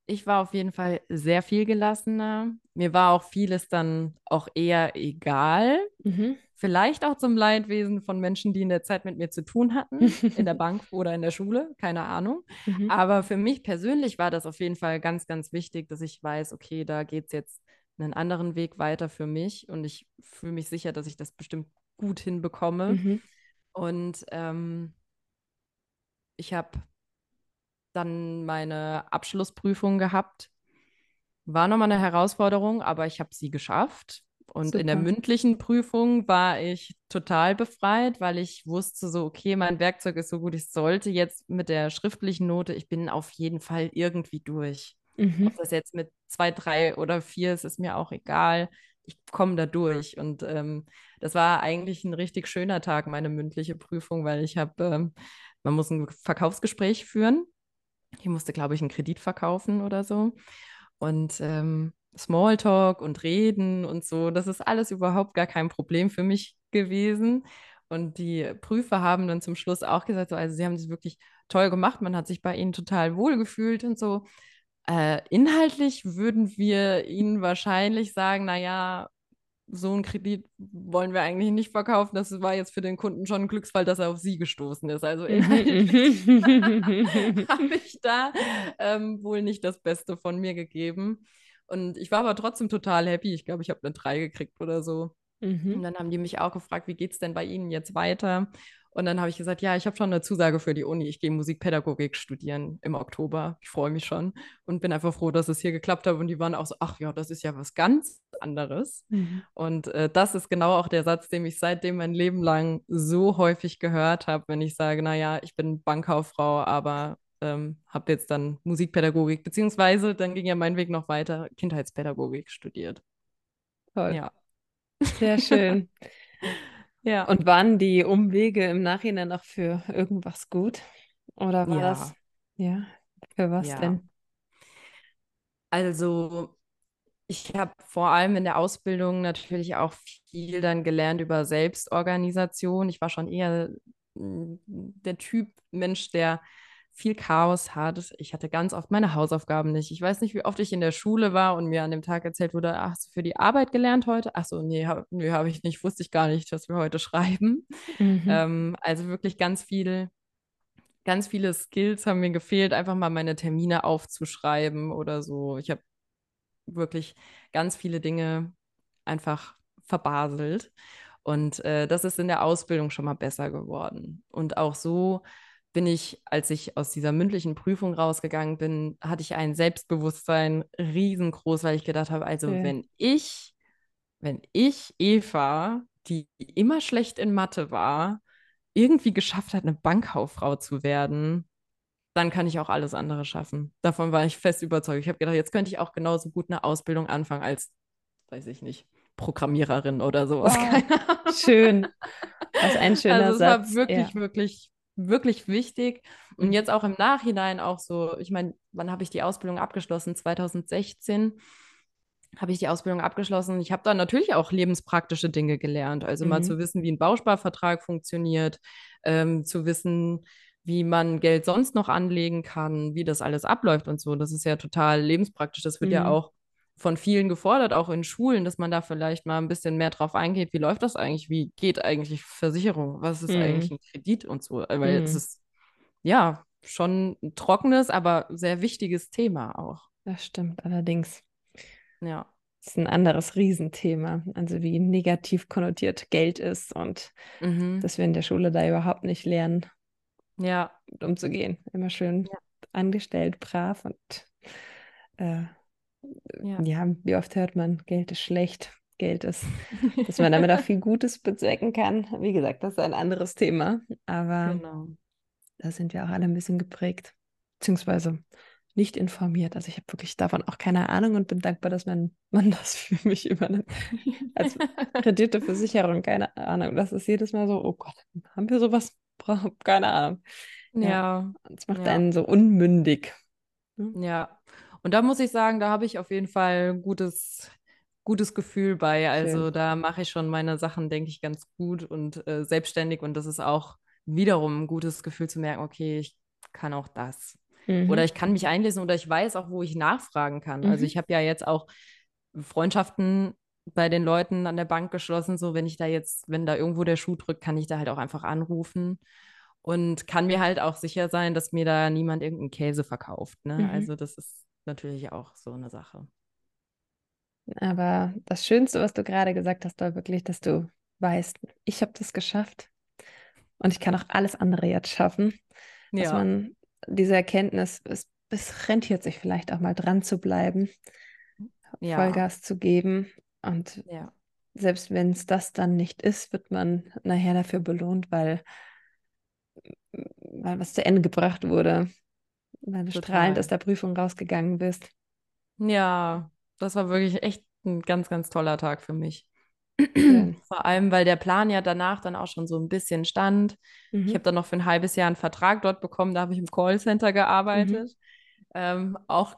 Ich war auf jeden Fall sehr viel gelassener. Mir war auch vieles dann auch eher egal. Mhm. Vielleicht auch zum Leidwesen von Menschen, die in der Zeit mit mir zu tun hatten, *laughs* in der Bank oder in der Schule, keine Ahnung. Mhm. Aber für mich persönlich war das auf jeden Fall ganz, ganz wichtig, dass ich weiß, okay, da geht es jetzt einen anderen Weg weiter für mich und ich fühle mich sicher, dass ich das bestimmt gut hinbekomme. Mhm. Und ähm, ich habe dann meine Abschlussprüfung gehabt. War nochmal eine Herausforderung, aber ich habe sie geschafft Und Super. in der mündlichen Prüfung war ich total befreit, weil ich wusste so, okay, mein Werkzeug ist so gut, ich sollte jetzt mit der schriftlichen Note, ich bin auf jeden Fall irgendwie durch. Mhm. Ob das jetzt mit zwei, drei oder vier ist, ist mir auch egal. Ich komme da durch. Und ähm, das war eigentlich ein richtig schöner Tag, meine mündliche Prüfung, weil ich habe, ähm, man muss ein Verkaufsgespräch führen. Ich musste, glaube ich, einen Kredit verkaufen oder so. Und ähm, Smalltalk und Reden und so, das ist alles überhaupt gar kein Problem für mich gewesen. Und die Prüfer haben dann zum Schluss auch gesagt, so, also sie haben das wirklich toll gemacht, man hat sich bei ihnen total wohl gefühlt und so. Äh, inhaltlich würden wir ihnen wahrscheinlich sagen, naja, so einen Kredit wollen wir eigentlich nicht verkaufen. Das war jetzt für den Kunden schon ein Glücksfall, dass er auf sie gestoßen ist. Also *laughs* *laughs* habe ich da ähm, wohl nicht das Beste von mir gegeben. Und ich war aber trotzdem total happy. Ich glaube, ich habe eine 3 gekriegt oder so. Mhm. Und dann haben die mich auch gefragt, wie geht es denn bei Ihnen jetzt weiter? Und dann habe ich gesagt, ja, ich habe schon eine Zusage für die Uni. Ich gehe Musikpädagogik studieren im Oktober. Ich freue mich schon und bin einfach froh, dass es hier geklappt hat. Und die waren auch so, ach ja, das ist ja was ganz anderes. Mhm. Und äh, das ist genau auch der Satz, den ich seitdem mein Leben lang so häufig gehört habe, wenn ich sage, naja, ich bin Bankkauffrau, aber ähm, habe jetzt dann Musikpädagogik, beziehungsweise dann ging ja mein Weg noch weiter, Kindheitspädagogik studiert. Toll. Ja. Sehr schön. *laughs* Ja. Und waren die Umwege im Nachhinein auch für irgendwas gut? Oder war Ja. das, ja, für was Ja. denn? Also ich habe vor allem in der Ausbildung natürlich auch viel dann gelernt über Selbstorganisation. Ich war schon eher mm, der Typ Mensch, der viel Chaos hat. Ich hatte ganz oft meine Hausaufgaben nicht. Ich weiß nicht, wie oft ich in der Schule war und mir an dem Tag erzählt wurde, ach, hast du für die Arbeit gelernt heute? Ach so, nee, habe nee, hab ich nicht. Wusste ich gar nicht, dass wir heute *laughs* schreiben. Mhm. Ähm, also wirklich ganz viel, ganz viele Skills haben mir gefehlt, einfach mal meine Termine aufzuschreiben oder so. Ich habe wirklich ganz viele Dinge einfach verbaselt. Und äh, das ist in der Ausbildung schon mal besser geworden. Und auch so bin ich, als ich aus dieser mündlichen Prüfung rausgegangen bin, hatte ich ein Selbstbewusstsein riesengroß, weil ich gedacht habe, also Schön. wenn ich, wenn ich, Eva, die immer schlecht in Mathe war, irgendwie geschafft hat, eine Bankkauffrau zu werden, dann kann ich auch alles andere schaffen. Davon war ich fest überzeugt. Ich habe gedacht, jetzt könnte ich auch genauso gut eine Ausbildung anfangen als, weiß ich nicht, Programmiererin oder sowas. Wow. Schön. Was ein schöner Also es Satz. war wirklich, ja. wirklich, wirklich wichtig. Und Mhm. jetzt auch im Nachhinein auch so, ich meine, wann habe ich die Ausbildung abgeschlossen? 2016 habe ich die Ausbildung abgeschlossen. Ich habe da natürlich auch lebenspraktische Dinge gelernt. Also mal Mhm. zu wissen, wie ein Bausparvertrag funktioniert, ähm, zu wissen, wie man Geld sonst noch anlegen kann, wie das alles abläuft und so. Das ist ja total lebenspraktisch. Das wird ja Mhm. auch von vielen gefordert, auch in Schulen, dass man da vielleicht mal ein bisschen mehr drauf eingeht. Wie läuft das eigentlich? Wie geht eigentlich Versicherung? Was ist Mhm. eigentlich ein Kredit und so? Weil es Mhm. ist ja schon ein trockenes, aber sehr wichtiges Thema auch. Das stimmt allerdings. Ja. Das ist ein anderes Riesenthema. Also wie negativ konnotiert Geld ist und Mhm. dass wir in der Schule da überhaupt nicht lernen, Ja. umzugehen. Immer schön Ja. angestellt, brav und äh, Ja. ja, wie oft hört man, Geld ist schlecht, Geld ist, *laughs* dass man damit auch viel Gutes bezwecken kann. Wie gesagt, das ist ein anderes Thema, aber Genau. da sind wir auch alle ein bisschen geprägt, beziehungsweise nicht informiert. Also ich habe wirklich davon auch keine Ahnung und bin dankbar, dass mein Mann das *laughs* für mich übernimmt. Als *laughs* Kredite, Versicherung, keine Ahnung. Das ist jedes Mal so, oh Gott, haben wir sowas? Keine Ahnung. Ja, Ja. es macht Ja. einen so unmündig. Ja. Und da muss ich sagen, da habe ich auf jeden Fall ein gutes, gutes Gefühl bei. Also Schön. da mache ich schon meine Sachen, denke ich, ganz gut und äh, selbstständig. Und das ist auch wiederum ein gutes Gefühl zu merken, okay, ich kann auch das. Oder Mhm. ich kann mich einlesen oder ich weiß auch, wo ich nachfragen kann. Also Mhm. ich habe ja jetzt auch Freundschaften bei den Leuten an der Bank geschlossen, so wenn ich da jetzt, wenn da irgendwo der Schuh drückt, kann ich da halt auch einfach anrufen und kann mir halt auch sicher sein, dass mir da niemand irgendeinen Käse verkauft. Ne? Mhm. Also das ist natürlich auch so eine Sache. Aber das Schönste, was du gerade gesagt hast, war wirklich, dass du weißt, ich habe das geschafft und ich kann auch alles andere jetzt schaffen. Dass Ja, man diese Erkenntnis, es, es rentiert sich vielleicht auch mal dran zu bleiben, ja, Vollgas zu geben. Und ja, selbst wenn es das dann nicht ist, wird man nachher dafür belohnt, weil, weil was zu Ende gebracht wurde, weil du Total. strahlend aus der Prüfung rausgegangen bist. Ja, das war wirklich echt ein ganz, ganz toller Tag für mich. *clears throat* Vor allem, weil der Plan ja danach dann auch schon so ein bisschen stand. Ich Mhm. habe dann noch für ein halbes Jahr einen Vertrag dort bekommen, da habe ich im Callcenter gearbeitet. Ähm, auch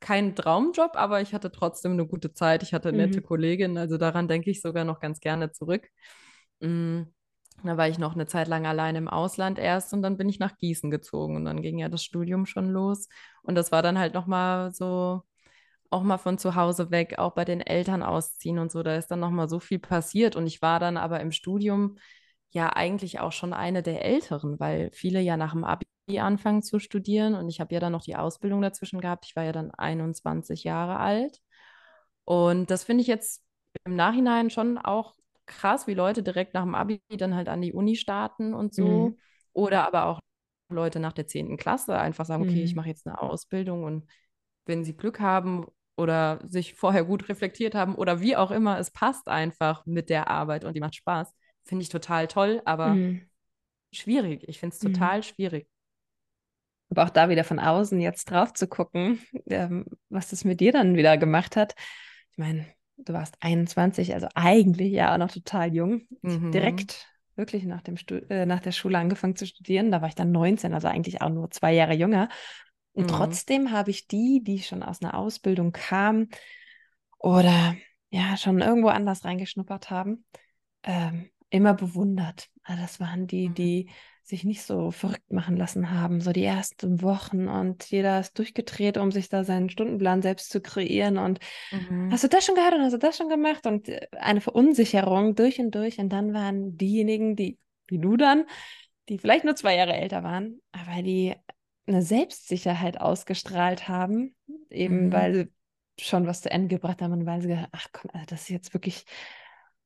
kein Traumjob, aber ich hatte trotzdem eine gute Zeit. Ich hatte nette Mhm. Kolleginnen, also daran denke ich sogar noch ganz gerne zurück. Mm, Da war ich noch eine Zeit lang allein im Ausland erst und dann bin ich nach Gießen gezogen und dann ging ja das Studium schon los. Und das war dann halt nochmal so, auch mal von zu Hause weg, auch bei den Eltern ausziehen und so. Da ist dann nochmal so viel passiert und ich war dann aber im Studium ja eigentlich auch schon eine der Älteren, weil viele ja nach dem Abi anfangen zu studieren und ich habe ja dann noch die Ausbildung dazwischen gehabt. Ich war ja dann 21 Jahre alt und das finde ich jetzt im Nachhinein schon auch krass, wie Leute direkt nach dem Abi dann halt an die Uni starten und so. Mhm. Oder aber auch Leute nach der 10. Klasse einfach sagen, okay, ich Mhm. mache jetzt eine Ausbildung und wenn sie Glück haben oder sich vorher gut reflektiert haben oder wie auch immer, es passt einfach mit der Arbeit und die macht Spaß, finde ich total toll, aber Mhm. schwierig. Ich finde es Mhm. total schwierig. Aber auch da wieder von außen jetzt drauf zu gucken, ähm, was das mit dir dann wieder gemacht hat. Ich meine, du warst 21, also eigentlich ja auch noch total jung. Ich habe Mhm. direkt wirklich nach, dem Stu äh, nach der Schule angefangen zu studieren. Da war ich dann 19, also eigentlich auch nur zwei Jahre jünger. Und Mhm. trotzdem habe ich die, die schon aus einer Ausbildung kamen oder ja schon irgendwo anders reingeschnuppert haben, ähm, immer bewundert. Also das waren die, Mhm. die sich nicht so verrückt machen lassen haben, so die ersten Wochen und jeder ist durchgedreht, um sich da seinen Stundenplan selbst zu kreieren und Mhm. hast du das schon gehört und hast du das schon gemacht und äh, eine Verunsicherung durch und durch und dann waren diejenigen, die, wie du dann, die vielleicht nur zwei Jahre älter waren, aber die eine Selbstsicherheit ausgestrahlt haben, eben Mhm. weil sie schon was zu Ende gebracht haben und weil sie gedacht, ach komm, also das ist jetzt wirklich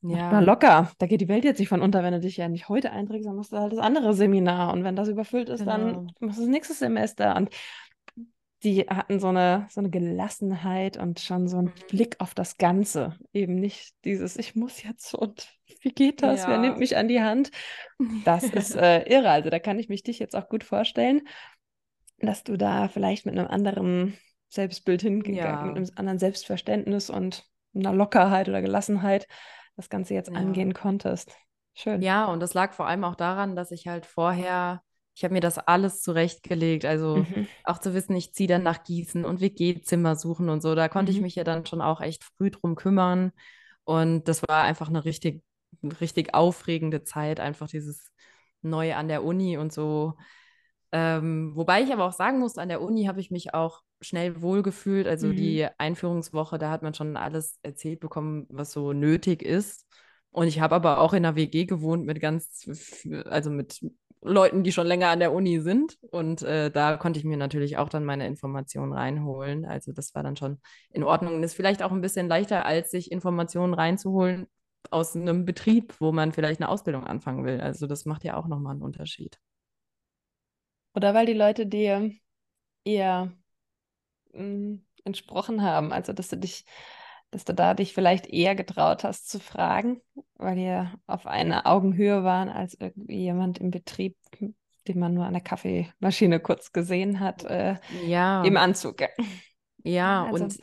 Ja. mal locker. Da geht die Welt jetzt nicht von unter, wenn du dich ja nicht heute einträgst, dann musst du halt das andere Seminar. Und wenn das überfüllt ist, dann Genau. musst du das nächste Semester. Und die hatten so eine, so eine Gelassenheit und schon so einen Mhm. Blick auf das Ganze. Eben nicht dieses, ich muss jetzt und *laughs* wie geht das? Wer nimmt Ja. mich an die Hand? Das ist *laughs* äh, irre. Also da kann ich mich dich jetzt auch gut vorstellen, dass du da vielleicht mit einem anderen Selbstbild hingegangen, mit Ja. einem anderen Selbstverständnis und einer Lockerheit oder Gelassenheit das Ganze jetzt Ja. angehen konntest. Schön. Ja, und das lag vor allem auch daran, dass ich halt vorher, ich habe mir das alles zurechtgelegt. Also Mhm. auch zu wissen, ich ziehe dann nach Gießen und WG-Zimmer suchen und so. Da konnte ich Mhm. mich ja dann schon auch echt früh drum kümmern. Und das war einfach eine richtig, richtig aufregende Zeit, einfach dieses Neue an der Uni und so. Ähm, wobei ich aber auch sagen muss, an der Uni habe ich mich auch schnell wohlgefühlt. Also Mhm. die Einführungswoche, da hat man schon alles erzählt bekommen, was so nötig ist. Und ich habe aber auch in einer WG gewohnt mit ganz, also mit Leuten, die schon länger an der Uni sind. Und äh, da konnte ich mir natürlich auch dann meine Informationen reinholen. Also das war dann schon in Ordnung. Und ist vielleicht auch ein bisschen leichter, als sich Informationen reinzuholen aus einem Betrieb, wo man vielleicht eine Ausbildung anfangen will. Also das macht ja auch nochmal einen Unterschied. Oder weil die Leute dir eher mh, entsprochen haben, also dass du dich, dass du da dich vielleicht eher getraut hast zu fragen, weil ihr auf einer Augenhöhe waren als irgendwie jemand im Betrieb, den man nur an der Kaffeemaschine kurz gesehen hat, äh, Ja. im Anzug. Ja, also, und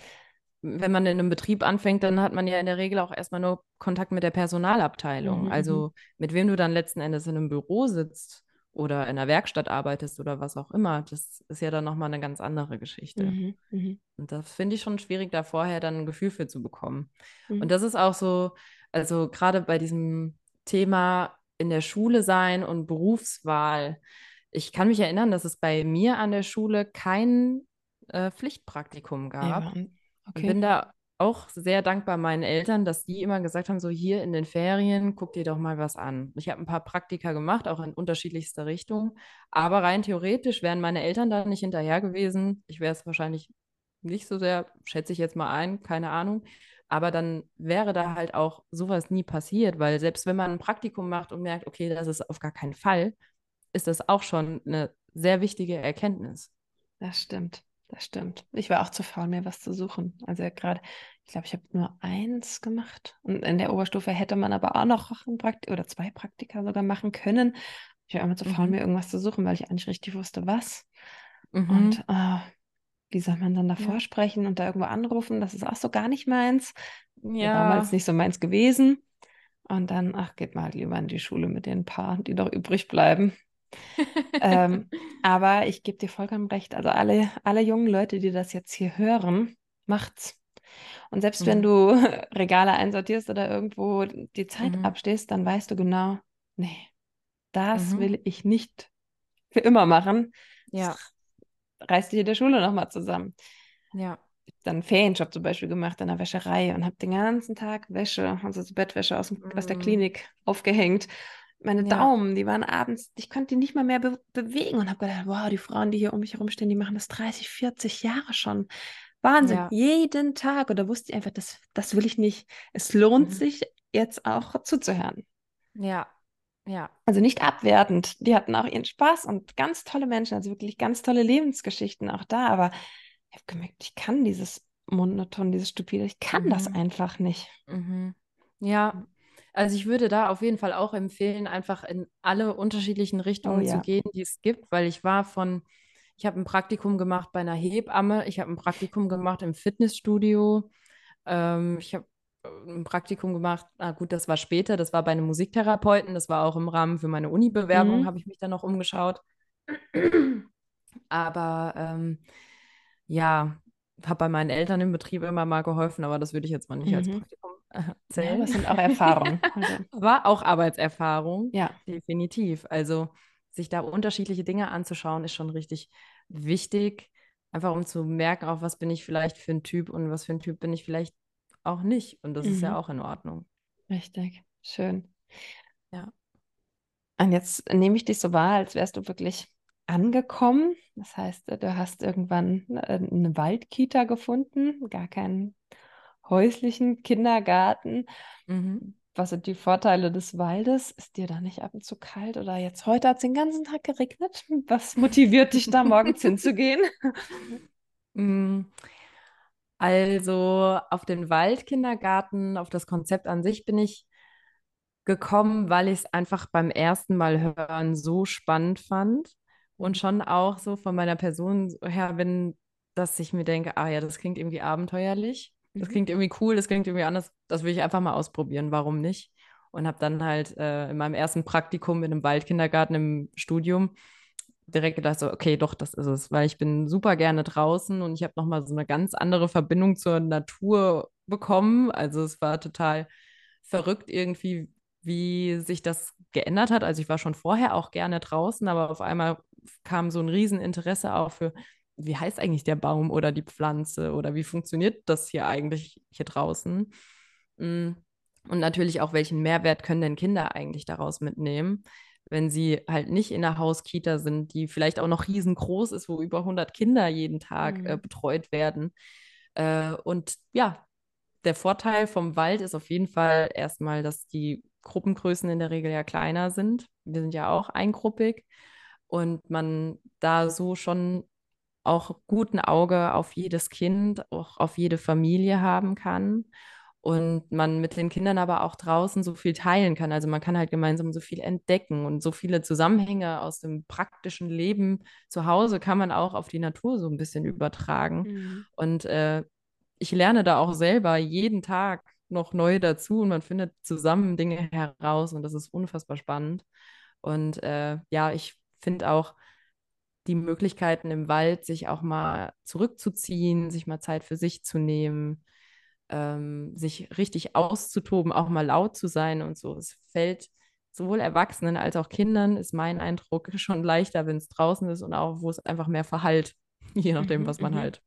wenn man in einem Betrieb anfängt, dann hat man ja in der Regel auch erstmal nur Kontakt mit der Personalabteilung. mhm, mhm. Also mit wem du dann letzten Endes in einem Büro sitzt oder in einer Werkstatt arbeitest oder was auch immer, das ist ja dann nochmal eine ganz andere Geschichte. Mhm, mhm, Und das finde ich schon schwierig, da vorher dann ein Gefühl für zu bekommen. mhm. Und das ist auch so, also gerade bei diesem Thema in der Schule sein und Berufswahl. Ich kann mich erinnern, dass es bei mir an der Schule kein äh, Pflichtpraktikum Ja, gab. und- Und bin okay. da auch sehr dankbar meinen Eltern, dass die immer gesagt haben, so hier in den Ferien, guck dir doch mal was an. Ich habe ein paar Praktika gemacht, auch in unterschiedlichster Richtung. Aber rein theoretisch wären meine Eltern da nicht hinterher gewesen. Ich wäre es wahrscheinlich nicht so sehr, schätze ich jetzt mal ein, keine Ahnung. Aber dann wäre da halt auch sowas nie passiert, weil selbst wenn man ein Praktikum macht und merkt, okay, das ist auf gar keinen Fall, ist das auch schon eine sehr wichtige Erkenntnis. Das stimmt. Das stimmt. Ich war auch zu faul, mir was zu suchen. Also gerade, ich glaube, ich habe nur eins gemacht. Und in der Oberstufe hätte man aber auch noch ein Praktikum oder zwei Praktika sogar machen können. Ich war immer zu faul, Mhm. mir irgendwas zu suchen, weil ich eigentlich richtig wusste, was. Mhm. Und äh, wie soll man dann Ja. davor sprechen und da irgendwo anrufen? Das ist auch so gar nicht meins. War Ja. damals nicht so meins gewesen. Und dann, ach, geht mal halt lieber in die Schule mit den paar, die noch übrig bleiben. Ähm, *laughs* aber ich gebe dir vollkommen recht. Also alle, alle jungen Leute, die das jetzt hier hören, macht's. Und selbst wenn Mhm. du *laughs* Regale einsortierst oder irgendwo die Zeit Mhm. abstehst, dann weißt du genau, nee, das Mhm. will ich nicht für immer machen. Ja, Reiß dich in der Schule nochmal zusammen. ja. Dann einen Ferienjob zum Beispiel gemacht in der Wäscherei und habe den ganzen Tag Wäsche, also so Bettwäsche aus, dem, aus der Mhm. Klinik aufgehängt. Meine Ja. Daumen, die waren abends, ich konnte die nicht mal mehr be bewegen und habe gedacht, wow, die Frauen, die hier um mich herumstehen, die machen das 30, 40 Jahre schon. Wahnsinn, Ja. jeden Tag. Und da wusste ich einfach, das, das will ich nicht. Es lohnt Mhm. sich jetzt auch zuzuhören. Ja. Ja. Also nicht abwertend. Die hatten auch ihren Spaß und ganz tolle Menschen, also wirklich ganz tolle Lebensgeschichten auch da. Aber ich habe gemerkt, ich kann dieses Monoton, dieses Stupide, ich kann das Mhm. einfach nicht. Mhm. Ja, also ich würde da auf jeden Fall auch empfehlen, einfach in alle unterschiedlichen Oh Richtungen zu ja. gehen, die es gibt, weil ich war von, ich habe ein Praktikum gemacht bei einer Hebamme, ich habe ein Praktikum gemacht im Fitnessstudio, ähm, ich habe ein Praktikum gemacht, na gut, das war später, das war bei einem Musiktherapeuten, das war auch im Rahmen für meine Uni-Bewerbung, Mhm. habe ich mich dann noch umgeschaut. Aber ähm, ja, habe bei meinen Eltern im Betrieb immer mal geholfen, aber das würde ich jetzt mal nicht als Mhm. Praktikum äh, *laughs* Ja, es sind auch Erfahrungen. Also, *laughs* Aber auch Arbeitserfahrung, ja. definitiv. Also sich da unterschiedliche Dinge anzuschauen, ist schon richtig wichtig. Einfach um zu merken, auch was bin ich vielleicht für ein Typ und was für ein Typ bin ich vielleicht auch nicht. Und das ist ja Mhm. auch in Ordnung. Richtig. Schön. Ja. Und jetzt nehme ich dich so wahr, als wärst du wirklich angekommen. Das heißt, du hast irgendwann äh, eine Waldkita gefunden, gar keinen häuslichen Kindergarten. Mhm. Was sind die Vorteile des Waldes? Ist dir da nicht ab und zu kalt? Oder jetzt heute hat es den ganzen Tag geregnet? *laughs* Was motiviert dich da morgens hinzugehen? *laughs* Mm, Also auf den Waldkindergarten, auf das Konzept an sich bin ich gekommen, weil ich es einfach beim ersten Mal hören so spannend fand und Mhm. schon auch so von meiner Person her bin, dass ich mir denke, ah ja, das klingt irgendwie abenteuerlich, das Mhm. klingt irgendwie cool, das klingt irgendwie anders, das will ich einfach mal ausprobieren, warum nicht? Und habe dann halt äh, in meinem ersten Praktikum in einem Waldkindergarten im Studium direkt gedacht, so, okay, doch, das ist es, weil ich bin super gerne draußen und ich habe nochmal so eine ganz andere Verbindung zur Natur bekommen. Also es war total verrückt irgendwie, wie sich das geändert hat. Also ich war schon vorher auch gerne draußen, aber auf einmal kam so ein Rieseninteresse auch für, wie heißt eigentlich der Baum oder die Pflanze oder wie funktioniert das hier eigentlich hier draußen? Mm. Und natürlich auch, welchen Mehrwert können denn Kinder eigentlich daraus mitnehmen? wenn sie halt nicht in einer Hauskita sind, die vielleicht auch noch riesengroß ist, wo über 100 Kinder jeden Tag äh, Mhm. betreut werden. Äh, und ja, der Vorteil vom Wald ist auf jeden Fall erstmal, dass die Gruppengrößen in der Regel ja kleiner sind. Wir sind ja auch eingruppig und man da so schon auch guten Auge auf jedes Kind, auch auf jede Familie haben kann und man mit den Kindern aber auch draußen so viel teilen kann. Also man kann halt gemeinsam so viel entdecken und so viele Zusammenhänge aus dem praktischen Leben zu Hause kann man auch auf die Natur so ein bisschen übertragen. Mhm. Und äh, ich lerne da auch selber jeden Tag noch neu dazu und man findet zusammen Dinge heraus und das ist unfassbar spannend. Und äh, ja, ich finde auch die Möglichkeiten im Wald, sich auch mal zurückzuziehen, sich mal Zeit für sich zu nehmen, ähm, sich richtig auszutoben, auch mal laut zu sein und so. Es fällt sowohl Erwachsenen als auch Kindern, ist mein Eindruck, *laughs* schon leichter, wenn es draußen ist und auch, wo es einfach mehr verhallt, *laughs* je nachdem, Mhm, was man mhm. halt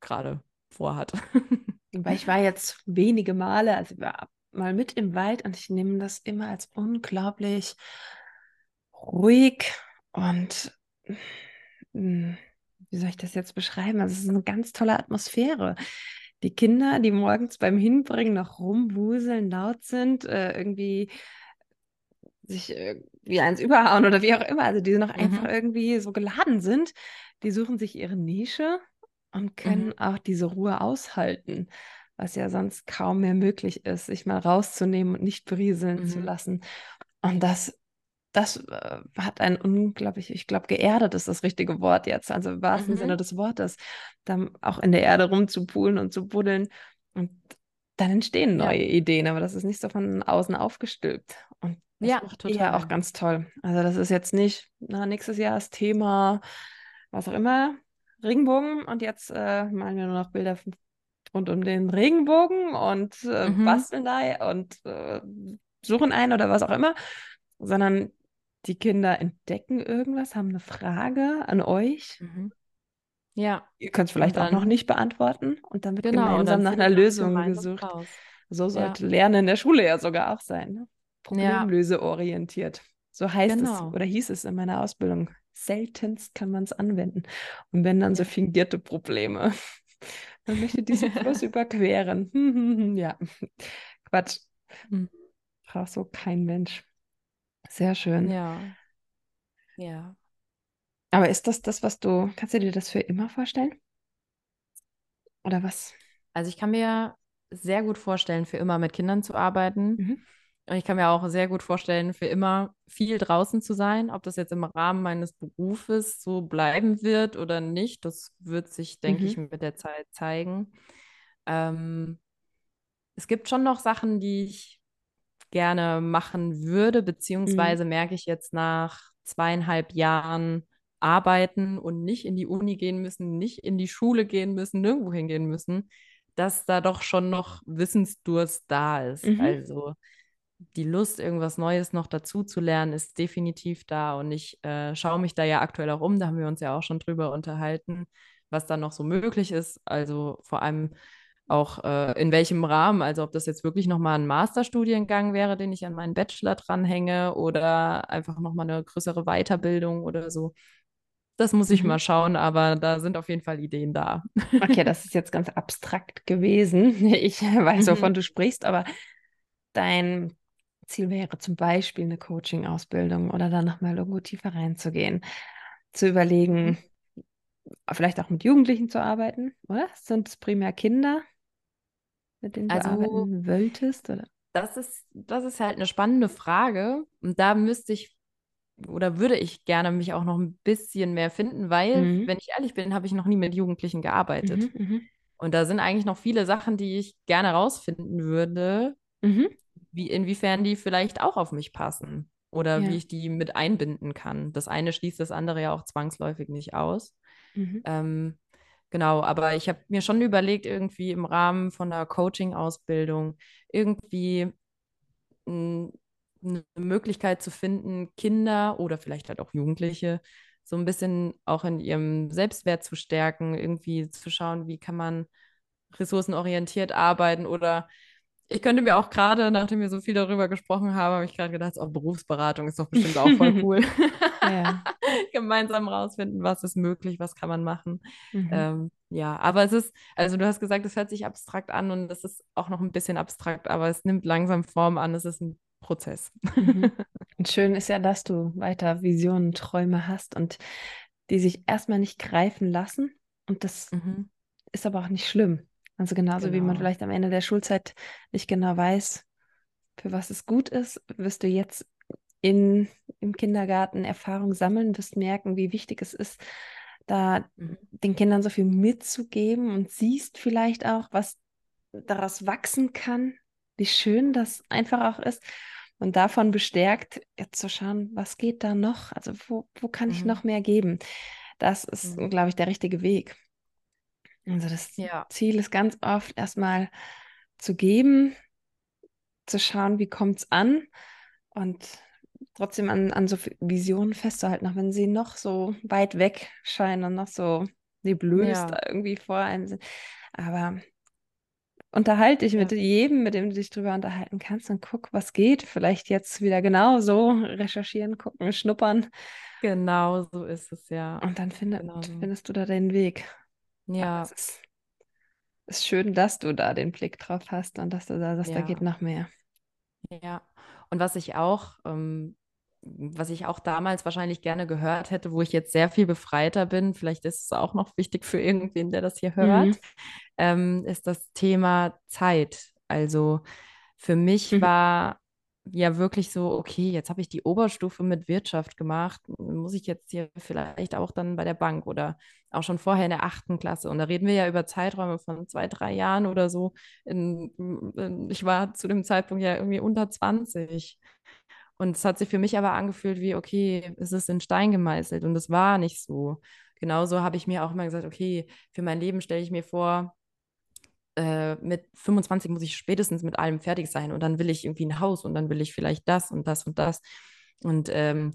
gerade vorhat. *laughs* Weil ich war jetzt wenige Male, also ich war mal mit im Wald und ich nehme das immer als unglaublich ruhig und wie soll ich das jetzt beschreiben? Also es ist eine ganz tolle Atmosphäre. Die Kinder, die morgens beim Hinbringen noch rumwuseln, laut sind, äh, irgendwie sich äh, wie eins überhauen oder wie auch immer, also die noch einfach Mhm. irgendwie so geladen sind, die suchen sich ihre Nische und können mhm. auch diese Ruhe aushalten, was ja sonst kaum mehr möglich ist, sich mal rauszunehmen und nicht berieseln mhm. zu lassen. Und das, das äh, hat ein unglaublich, ich glaube, geerdet ist das richtige Wort jetzt, also im wahrsten mhm. Sinne des Wortes, dann auch in der Erde rumzupulen und zu buddeln. Und dann entstehen neue ja. Ideen, aber das ist nicht so von außen aufgestülpt. Und das ja, macht total. ja auch ganz toll. Also das ist jetzt nicht, na, nächstes Jahr das Thema, was auch immer, Regenbogen und jetzt äh, malen wir nur noch Bilder rund um den Regenbogen und äh, mhm. basteln da und äh, suchen einen oder was auch immer, sondern die Kinder entdecken irgendwas, haben eine Frage an euch. Mhm. Ja. Ihr könnt es vielleicht dann, auch noch nicht beantworten und dann wird genau, gemeinsam nach einer Lösung gesucht. Raus. So sollte ja. Lernen in der Schule ja sogar auch sein. Ne? Problemlöseorientiert. So heißt genau. es oder hieß es in meiner Ausbildung. Seltenst kann man es anwenden. Und wenn dann so fingierte Probleme. *laughs* Man möchte diesen *laughs* Fluss überqueren. *laughs* ja, Quatsch. Hm. Braucht so kein Mensch. Sehr schön. Ja. Ja. Aber ist das das, was du, kannst du dir das für immer vorstellen? Oder was? Also ich kann mir sehr gut vorstellen, für immer mit Kindern zu arbeiten. Mhm. Und ich kann mir auch sehr gut vorstellen, für immer viel draußen zu sein. Ob das jetzt im Rahmen meines Berufes so bleiben wird oder nicht, das wird sich, denke mhm. ich, mit der Zeit zeigen. Ähm, es gibt schon noch Sachen, die ich gerne machen würde, beziehungsweise mhm. merke ich jetzt nach zweieinhalb Jahren arbeiten und nicht in die Uni gehen müssen, nicht in die Schule gehen müssen, nirgendwo hingehen müssen, dass da doch schon noch Wissensdurst da ist. Mhm. Also die Lust, irgendwas Neues noch dazu zu lernen, ist definitiv da. Und ich äh, schaue mich da ja aktuell auch um, da haben wir uns ja auch schon drüber unterhalten, was da noch so möglich ist. Also vor allem auch äh, in welchem Rahmen, also ob das jetzt wirklich nochmal ein Masterstudiengang wäre, den ich an meinen Bachelor dranhänge oder einfach nochmal eine größere Weiterbildung oder so. Das muss ich mhm. mal schauen, aber da sind auf jeden Fall Ideen da. Okay, das ist jetzt ganz abstrakt gewesen. *laughs* Ich weiß, wovon mhm. du sprichst, aber dein Ziel wäre zum Beispiel eine Coaching-Ausbildung oder da nochmal irgendwo tiefer reinzugehen, zu überlegen, mhm. vielleicht auch mit Jugendlichen zu arbeiten, oder? Sind es primär Kinder, mit denen also, du arbeiten wolltest? Oder? Das ist, das ist halt eine spannende Frage. Und da müsste ich oder würde ich gerne mich auch noch ein bisschen mehr finden, weil, mhm. wenn ich ehrlich bin, habe ich noch nie mit Jugendlichen gearbeitet. Mhm, mhm. Und da sind eigentlich noch viele Sachen, die ich gerne rausfinden würde, mhm. wie, inwiefern die vielleicht auch auf mich passen oder ja. wie ich die mit einbinden kann. Das eine schließt das andere ja auch zwangsläufig nicht aus. Mhm. Ähm, genau, aber ich habe mir schon überlegt, irgendwie im Rahmen von einer Coaching-Ausbildung irgendwie eine Möglichkeit zu finden, Kinder oder vielleicht halt auch Jugendliche so ein bisschen auch in ihrem Selbstwert zu stärken, irgendwie zu schauen, wie kann man ressourcenorientiert arbeiten oder ich könnte mir auch gerade, nachdem wir so viel darüber gesprochen haben, habe ich gerade gedacht, auch Berufsberatung ist doch bestimmt auch voll *laughs* cool. ja. *laughs* Gemeinsam rausfinden, was ist möglich, was kann man machen. Mhm. Ähm, ja, aber es ist, also du hast gesagt, es hört sich abstrakt an und es ist auch noch ein bisschen abstrakt, aber es nimmt langsam Form an. Es ist ein Prozess. Mhm. *laughs* Und schön ist ja, dass du weiter Visionen, Träume hast und die sich erstmal nicht greifen lassen. Und das mhm. ist aber auch nicht schlimm. Also genauso genau. wie man genau. vielleicht am Ende der Schulzeit nicht genau weiß, für was es gut ist, wirst du jetzt in, im Kindergarten Erfahrung sammeln, wirst merken, wie wichtig es ist, da mhm. den Kindern so viel mitzugeben und siehst vielleicht auch, was daraus wachsen kann, wie schön das einfach auch ist. Und davon bestärkt, jetzt zu schauen, was geht da noch? Also wo, wo kann mhm. ich noch mehr geben? Das ist, mhm. glaube ich, der richtige Weg. Also das ja. Ziel ist ganz oft erstmal zu geben, zu schauen, wie kommt es an und trotzdem an, an so Visionen festzuhalten, auch wenn sie noch so weit weg scheinen und noch so nebulös ja. da irgendwie vor einem sind. Aber unterhalte dich ja. mit jedem, mit dem du dich drüber unterhalten kannst und guck, was geht. Vielleicht jetzt wieder genau so recherchieren, gucken, schnuppern. Genau so ist es ja. Und dann finde, genau findest du da den Weg. Ja. Es ist, ist, schön, dass du da den Blick drauf hast und dass du da sagst, ja. da geht noch mehr. Ja. Und was ich auch ähm, was ich auch damals wahrscheinlich gerne gehört hätte, wo ich jetzt sehr viel befreiter bin, vielleicht ist es auch noch wichtig für irgendwen, der das hier hört, mhm. ähm, ist das Thema Zeit. Also für mich mhm. war ja wirklich so, okay, jetzt habe ich die Oberstufe mit Wirtschaft gemacht, muss ich jetzt hier vielleicht auch dann bei der Bank oder auch schon vorher in der achten Klasse. Und da reden wir ja über Zeiträume von zwei, drei Jahren oder so. In, in, ich war zu dem Zeitpunkt ja irgendwie unter 20. Und es hat sich für mich aber angefühlt wie, okay, es ist in Stein gemeißelt und es war nicht so. Genauso habe ich mir auch immer gesagt, okay, für mein Leben stelle ich mir vor, äh, mit 25 muss ich spätestens mit allem fertig sein und dann will ich irgendwie ein Haus und dann will ich vielleicht das und das und das. Und ähm,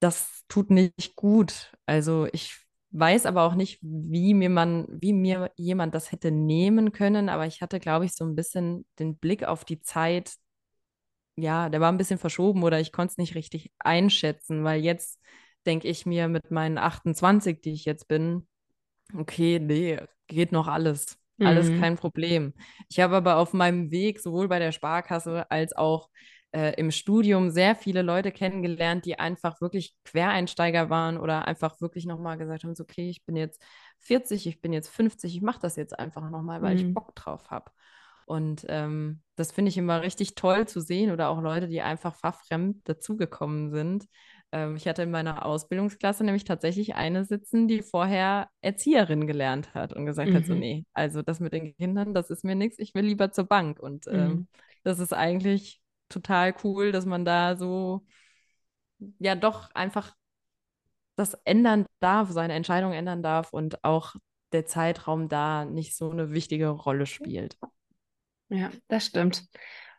das tut nicht gut. Also ich weiß aber auch nicht, wie mir man, wie mir jemand das hätte nehmen können, aber ich hatte, glaube ich, so ein bisschen den Blick auf die Zeit ja, der war ein bisschen verschoben oder ich konnte es nicht richtig einschätzen, weil jetzt denke ich mir mit meinen 28, die ich jetzt bin, okay, nee, geht noch alles. Alles mhm. kein Problem. Ich habe aber auf meinem Weg sowohl bei der Sparkasse als auch äh, im Studium sehr viele Leute kennengelernt, die einfach wirklich Quereinsteiger waren oder einfach wirklich nochmal gesagt haben, so, okay, ich bin jetzt 40, ich bin jetzt 50, ich mache das jetzt einfach nochmal, weil mhm. ich Bock drauf habe. Und ähm, das finde ich immer richtig toll zu sehen oder auch Leute, die einfach fachfremd dazugekommen sind. Ähm, ich hatte in meiner Ausbildungsklasse nämlich tatsächlich eine sitzen, die vorher Erzieherin gelernt hat und gesagt mhm. hat, so, mhm. nee, also das mit den Kindern, das ist mir nichts, ich will lieber zur Bank. Und ähm, mhm. das ist eigentlich total cool, dass man da so, ja, doch einfach das ändern darf, seine Entscheidung ändern darf und auch der Zeitraum da nicht so eine wichtige Rolle spielt. Ja, das stimmt.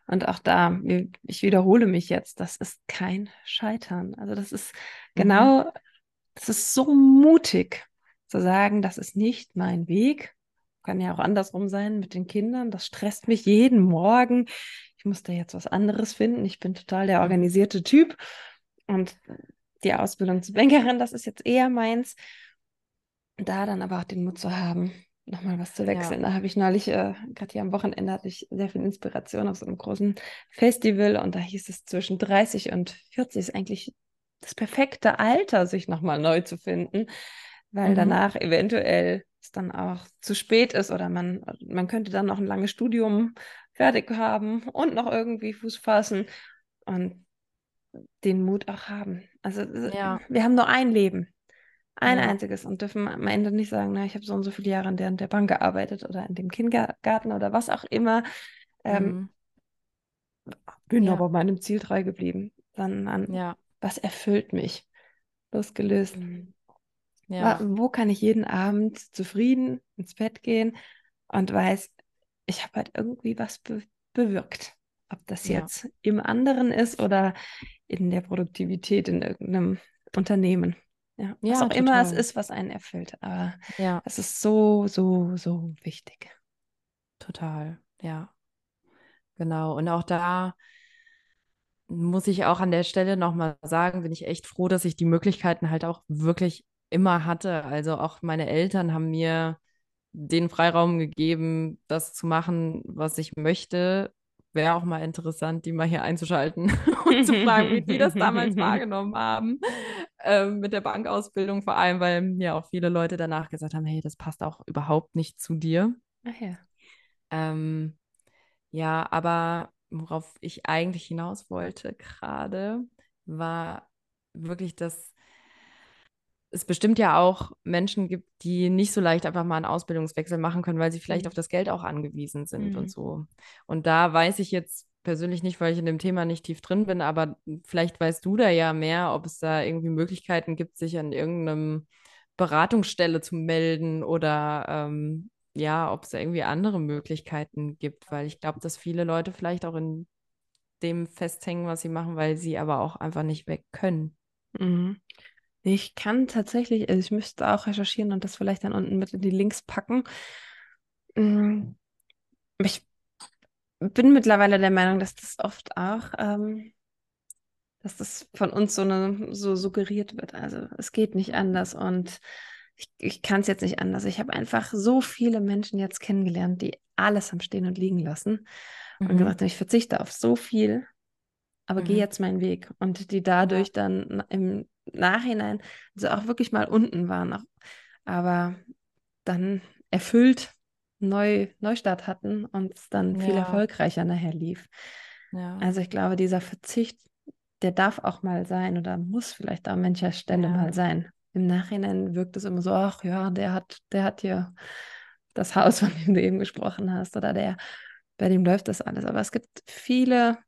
Und auch da, ich wiederhole mich jetzt, das ist kein Scheitern. Also das ist mhm. genau, mhm. das ist so mutig zu sagen, das ist nicht mein Weg. Kann ja auch andersrum sein mit den Kindern. Das stresst mich jeden Morgen. Ich muss da jetzt was anderes finden. Ich bin total der organisierte Typ. Und die Ausbildung zur Bankerin, das ist jetzt eher meins. Da dann aber auch den Mut zu haben, nochmal was zu wechseln. Ja. Da habe ich neulich, äh, gerade hier am Wochenende, hatte ich sehr viel Inspiration auf so einem großen Festival und da hieß es zwischen 30 und 40 ist eigentlich das perfekte Alter, sich nochmal neu zu finden, weil mhm. danach eventuell es dann auch zu spät ist oder man, man könnte dann noch ein langes Studium fertig haben und noch irgendwie Fuß fassen und den Mut auch haben. Also ja. wir haben nur ein Leben. Ein einziges und dürfen am Ende nicht sagen, na, ich habe so und so viele Jahre in der, in der Bank gearbeitet oder in dem Kindergarten oder was auch immer. Ähm, mhm. Bin ja. aber meinem Ziel treu geblieben. Sondern ja. was erfüllt mich? Losgelöst. Mhm. Ja. Wo kann ich jeden Abend zufrieden ins Bett gehen und weiß, ich habe halt irgendwie was be bewirkt. Ob das jetzt im anderen ist oder in der Produktivität in irgendeinem Unternehmen. Ja, was ja, auch total. immer es ist, was einen erfüllt. Aber ja. es ist so, so, so wichtig. Total, ja. Genau. Und auch da muss ich auch an der Stelle nochmal sagen, bin ich echt froh, dass ich die Möglichkeiten halt auch wirklich immer hatte. Also auch meine Eltern haben mir den Freiraum gegeben, das zu machen, was ich möchte. Wäre auch mal interessant, die mal hier einzuschalten *laughs* und zu fragen, wie die das damals *laughs* wahrgenommen haben ähm, mit der Bankausbildung, vor allem, weil mir auch viele Leute danach gesagt haben, hey, das passt auch überhaupt nicht zu dir. Ach ja. Ähm, ja, aber worauf ich eigentlich hinaus wollte gerade, war wirklich, dass es bestimmt ja auch Menschen gibt, die nicht so leicht einfach mal einen Ausbildungswechsel machen können, weil sie vielleicht mhm. auf das Geld auch angewiesen sind mhm. und so. Und da weiß ich jetzt persönlich nicht, weil ich in dem Thema nicht tief drin bin, aber vielleicht weißt du da ja mehr, ob es da irgendwie Möglichkeiten gibt, sich an irgendeinem Beratungsstelle zu melden oder ähm, ja, ob es da irgendwie andere Möglichkeiten gibt, weil ich glaube, dass viele Leute vielleicht auch in dem festhängen, was sie machen, weil sie aber auch einfach nicht weg können. Mhm. Ich kann tatsächlich, also ich müsste auch recherchieren und das vielleicht dann unten mit in die Links packen. Mhm. Ich bin mittlerweile der Meinung, dass das oft auch, ähm, dass das von uns so, eine, so suggeriert wird. Also es geht nicht anders und ich, ich kann es jetzt nicht anders. Ich habe einfach so viele Menschen jetzt kennengelernt, die alles haben stehen und liegen lassen mhm. und gesagt haben, ich verzichte auf so viel, aber mhm. geh jetzt meinen Weg. Und die dadurch ja. dann im Nachhinein, also auch wirklich mal unten waren, aber dann erfüllt neu, Neustart hatten und es dann viel erfolgreicher nachher lief. Ja. Also ich glaube, dieser Verzicht, der darf auch mal sein oder muss vielleicht an mancher Stelle mal sein. Im Nachhinein wirkt es immer so, ach ja, der hat, der hat hier das Haus, von dem du eben gesprochen hast, oder der, bei dem läuft das alles. Aber es gibt viele,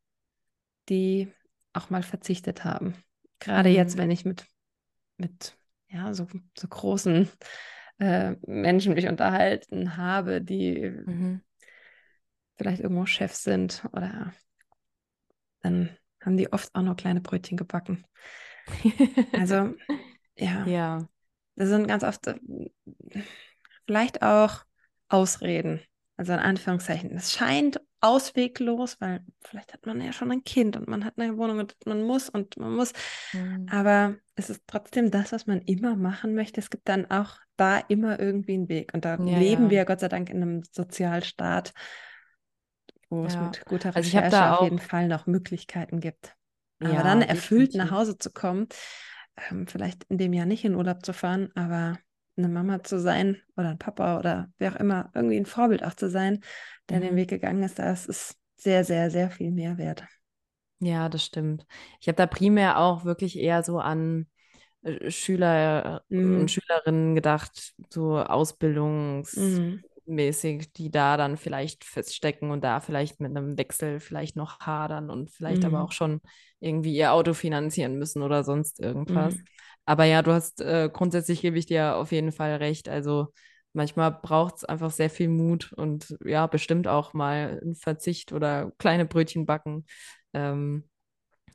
die auch mal verzichtet haben. Gerade mhm. jetzt, wenn ich mit, mit ja, so, so großen äh, Menschen mich unterhalten habe, die mhm. vielleicht irgendwo Chefs sind oder dann haben die oft auch noch kleine Brötchen gebacken. also, *laughs* ja. Ja. Das sind ganz oft äh, vielleicht auch Ausreden. Also in Anführungszeichen. Es scheint ausweglos, weil vielleicht hat man ja schon ein Kind und man hat eine Wohnung und man muss und man muss. Mhm. Aber es ist trotzdem das, was man immer machen möchte. Es gibt dann auch da immer irgendwie einen Weg. Und da ja, leben ja. wir Gott sei Dank in einem Sozialstaat, wo es mit guter also Recherche auf jeden Fall noch Möglichkeiten gibt. Aber dann erfüllt definitiv. nach Hause zu kommen, ähm, vielleicht in dem Jahr nicht in Urlaub zu fahren, aber eine Mama zu sein oder ein Papa oder wer auch immer, irgendwie ein Vorbild auch zu sein, der mhm. den Weg gegangen ist, das ist sehr, sehr, sehr viel mehr wert. Ja, das stimmt. Ich habe da primär auch wirklich eher so an Schüler mhm. und Schülerinnen gedacht, so ausbildungsmäßig, mhm. die da dann vielleicht feststecken und da vielleicht mit einem Wechsel vielleicht noch hadern und vielleicht aber mhm. auch schon irgendwie ihr Auto finanzieren müssen oder sonst irgendwas. Mhm. Aber ja, du hast äh, grundsätzlich gebe ich dir auf jeden Fall recht. Also manchmal braucht es einfach sehr viel Mut und ja, bestimmt auch mal ein Verzicht oder kleine Brötchen backen. Ähm,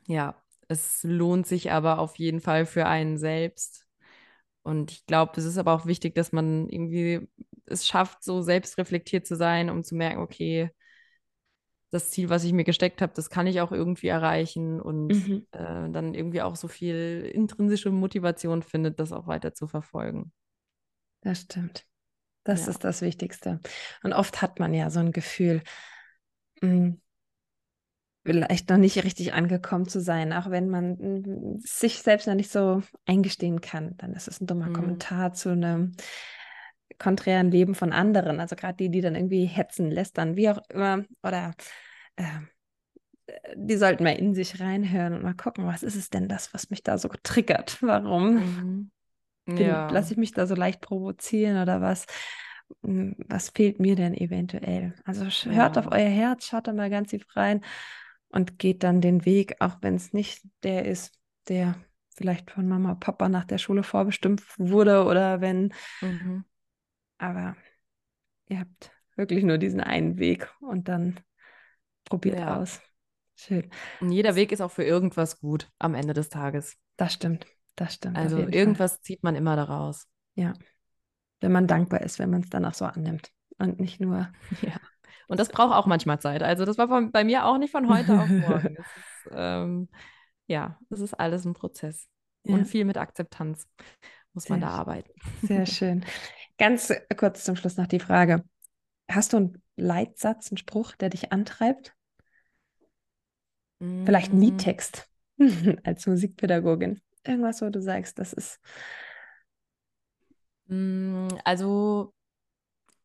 ja, es lohnt sich aber auf jeden Fall für einen selbst. Und ich glaube, es ist aber auch wichtig, dass man irgendwie es schafft, so selbstreflektiert zu sein, um zu merken, okay, das Ziel, was ich mir gesteckt habe, das kann ich auch irgendwie erreichen und mhm. äh, dann irgendwie auch so viel intrinsische Motivation findet, das auch weiter zu verfolgen. Das stimmt. Das ja. ist das Wichtigste. Und oft hat man ja so ein Gefühl, mh, hm, vielleicht noch nicht richtig angekommen zu sein, auch wenn man mh, hm, sich selbst noch nicht so eingestehen kann. Dann ist es ein dummer mhm. Kommentar zu einem konträren Leben von anderen. Also gerade die, die dann irgendwie hetzen, lästern, wie auch immer, oder äh, die sollten mal in sich reinhören und mal gucken, was ist es denn das, was mich da so triggert? Warum mhm. ja. lasse ich mich da so leicht provozieren oder was? Hm, was fehlt mir denn eventuell? Also hört ja. auf euer Herz, schaut da mal ganz tief rein und geht dann den Weg, auch wenn es nicht der ist, der vielleicht von Mama, Papa nach der Schule vorbestimmt wurde oder wenn. Mhm. Aber ihr habt wirklich nur diesen einen Weg und dann probiert ja. aus. Schön. Und jeder Weg ist auch für irgendwas gut am Ende des Tages. Das stimmt. Das stimmt. Also irgendwas Fall. zieht man immer daraus. Ja. Wenn man dankbar ist, wenn man es dann auch so annimmt. Und nicht nur. *laughs* Ja. Und das braucht auch manchmal Zeit. Also das war von, bei mir auch nicht von heute auf morgen. *laughs* Das ist, ähm, ja, das ist alles ein Prozess. Ja. Und viel mit Akzeptanz muss Sehr man da arbeiten. Sehr *laughs* schön. Ganz kurz zum Schluss noch die Frage. Hast du einen Leitsatz, einen Spruch, der dich antreibt? Mm. Vielleicht ein Liedtext *laughs* als Musikpädagogin. Irgendwas, wo du sagst, das ist. Mm, also,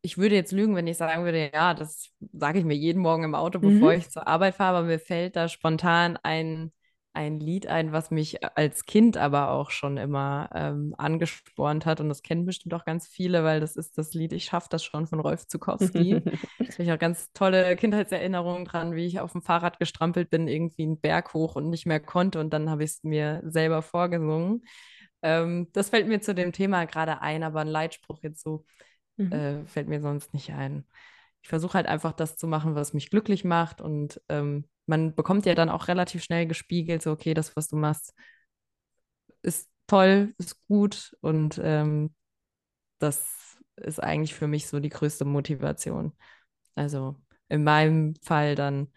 ich würde jetzt lügen, wenn ich sagen würde, ja, das sage ich mir jeden Morgen im Auto, bevor mhm. ich zur Arbeit fahre, aber mir fällt da spontan ein ein Lied ein, was mich als Kind aber auch schon immer ähm, angespornt hat. Und das kennen bestimmt auch ganz viele, weil das ist das Lied Ich schaffe das schon von Rolf Zukowski. *laughs* da habe ich auch ganz tolle Kindheitserinnerungen dran, wie ich auf dem Fahrrad gestrampelt bin, irgendwie einen Berg hoch und nicht mehr konnte. Und dann habe ich es mir selber vorgesungen. Ähm, das fällt mir zu dem Thema gerade ein, aber ein Leitspruch jetzt so mhm. äh, fällt mir sonst nicht ein. Ich versuche halt einfach das zu machen, was mich glücklich macht und ähm, man bekommt ja dann auch relativ schnell gespiegelt, so, okay, das, was du machst, ist toll, ist gut und ähm, das ist eigentlich für mich so die größte Motivation. Also in meinem Fall dann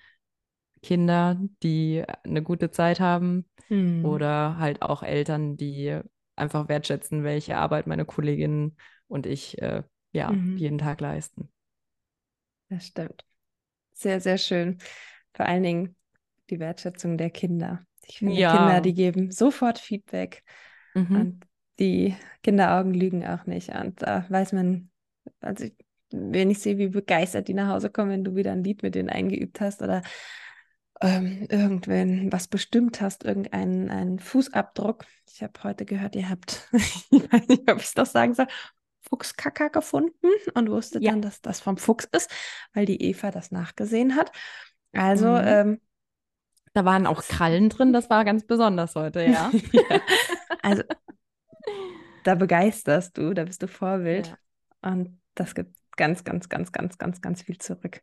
Kinder, die eine gute Zeit haben hm. oder halt auch Eltern, die einfach wertschätzen, welche Arbeit meine Kolleginnen und ich äh, ja mhm. jeden Tag leisten. Das stimmt. Sehr, sehr schön vor allen Dingen die Wertschätzung der Kinder. Ich finde, Ja. Kinder, die geben sofort Feedback Mhm. und die Kinderaugen lügen auch nicht. Und da weiß man, also ich, wenn ich sehe, wie begeistert die nach Hause kommen, wenn du wieder ein Lied mit denen eingeübt hast oder ähm, irgendwen was bestimmt hast, irgendeinen einen Fußabdruck. Ich habe heute gehört, ihr habt, *laughs* ich weiß nicht, ob ich es doch sagen soll, Fuchskacker gefunden und wusste Ja. dann, dass das vom Fuchs ist, weil die Eva das nachgesehen hat. Also, Mhm. ähm, Da waren auch Krallen drin, das war ganz besonders heute, ja. *laughs* ja, also da begeisterst du, da bist du Vorbild Ja. und das gibt ganz, ganz, ganz, ganz, ganz, ganz viel zurück.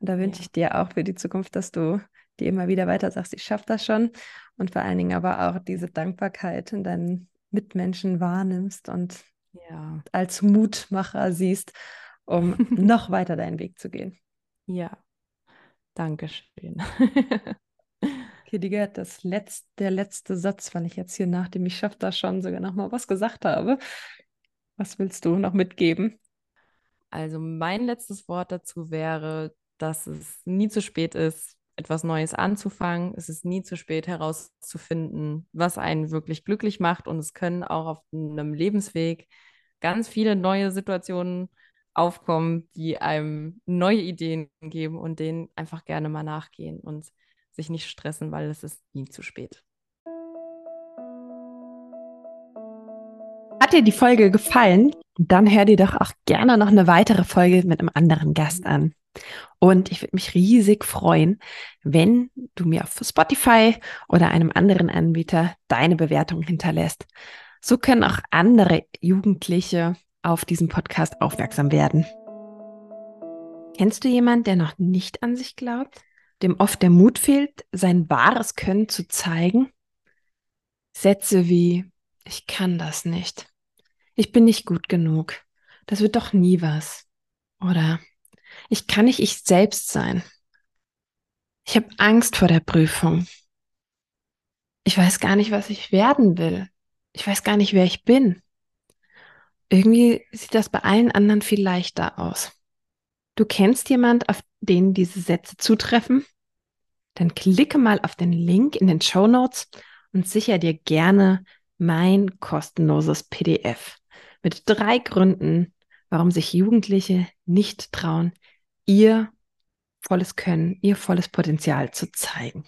Und da wünsche ich dir auch für die Zukunft, dass du dir immer wieder weiter sagst, ich schaffe das schon und vor allen Dingen aber auch diese Dankbarkeit in deinen Mitmenschen wahrnimmst und Ja. als Mutmacher siehst, um *laughs* noch weiter deinen Weg zu gehen. Ja. Dankeschön. *laughs* Okay, die gehört das letzte, der letzte Satz, weil ich jetzt hier nach dem Ich schaffe das schon sogar noch mal was gesagt habe. Was willst du noch mitgeben? Also mein letztes Wort dazu wäre, dass es nie zu spät ist, etwas Neues anzufangen. Es ist nie zu spät herauszufinden, was einen wirklich glücklich macht. Und es können auch auf einem Lebensweg ganz viele neue Situationen aufkommen, die einem neue Ideen geben und denen einfach gerne mal nachgehen und sich nicht stressen, weil es ist nie zu spät. Hat dir die Folge gefallen? Dann hör dir doch auch gerne noch eine weitere Folge mit einem anderen Gast an. Und ich würde mich riesig freuen, wenn du mir auf Spotify oder einem anderen Anbieter deine Bewertung hinterlässt. So können auch andere Jugendliche auf diesen Podcast aufmerksam werden. Kennst du jemanden, der noch nicht an sich glaubt, dem oft der Mut fehlt, sein wahres Können zu zeigen? Sätze wie, ich kann das nicht. Ich bin nicht gut genug. Das wird doch nie was. Oder ich kann nicht ich selbst sein. Ich habe Angst vor der Prüfung. Ich weiß gar nicht, was ich werden will. Ich weiß gar nicht, wer ich bin. Irgendwie sieht das bei allen anderen viel leichter aus. Du kennst jemand, auf den diese Sätze zutreffen? Dann klicke mal auf den Link in den Show Notes und sicher dir gerne mein kostenloses PDF mit drei Gründen, warum sich Jugendliche nicht trauen, ihr volles Können, ihr volles Potenzial zu zeigen.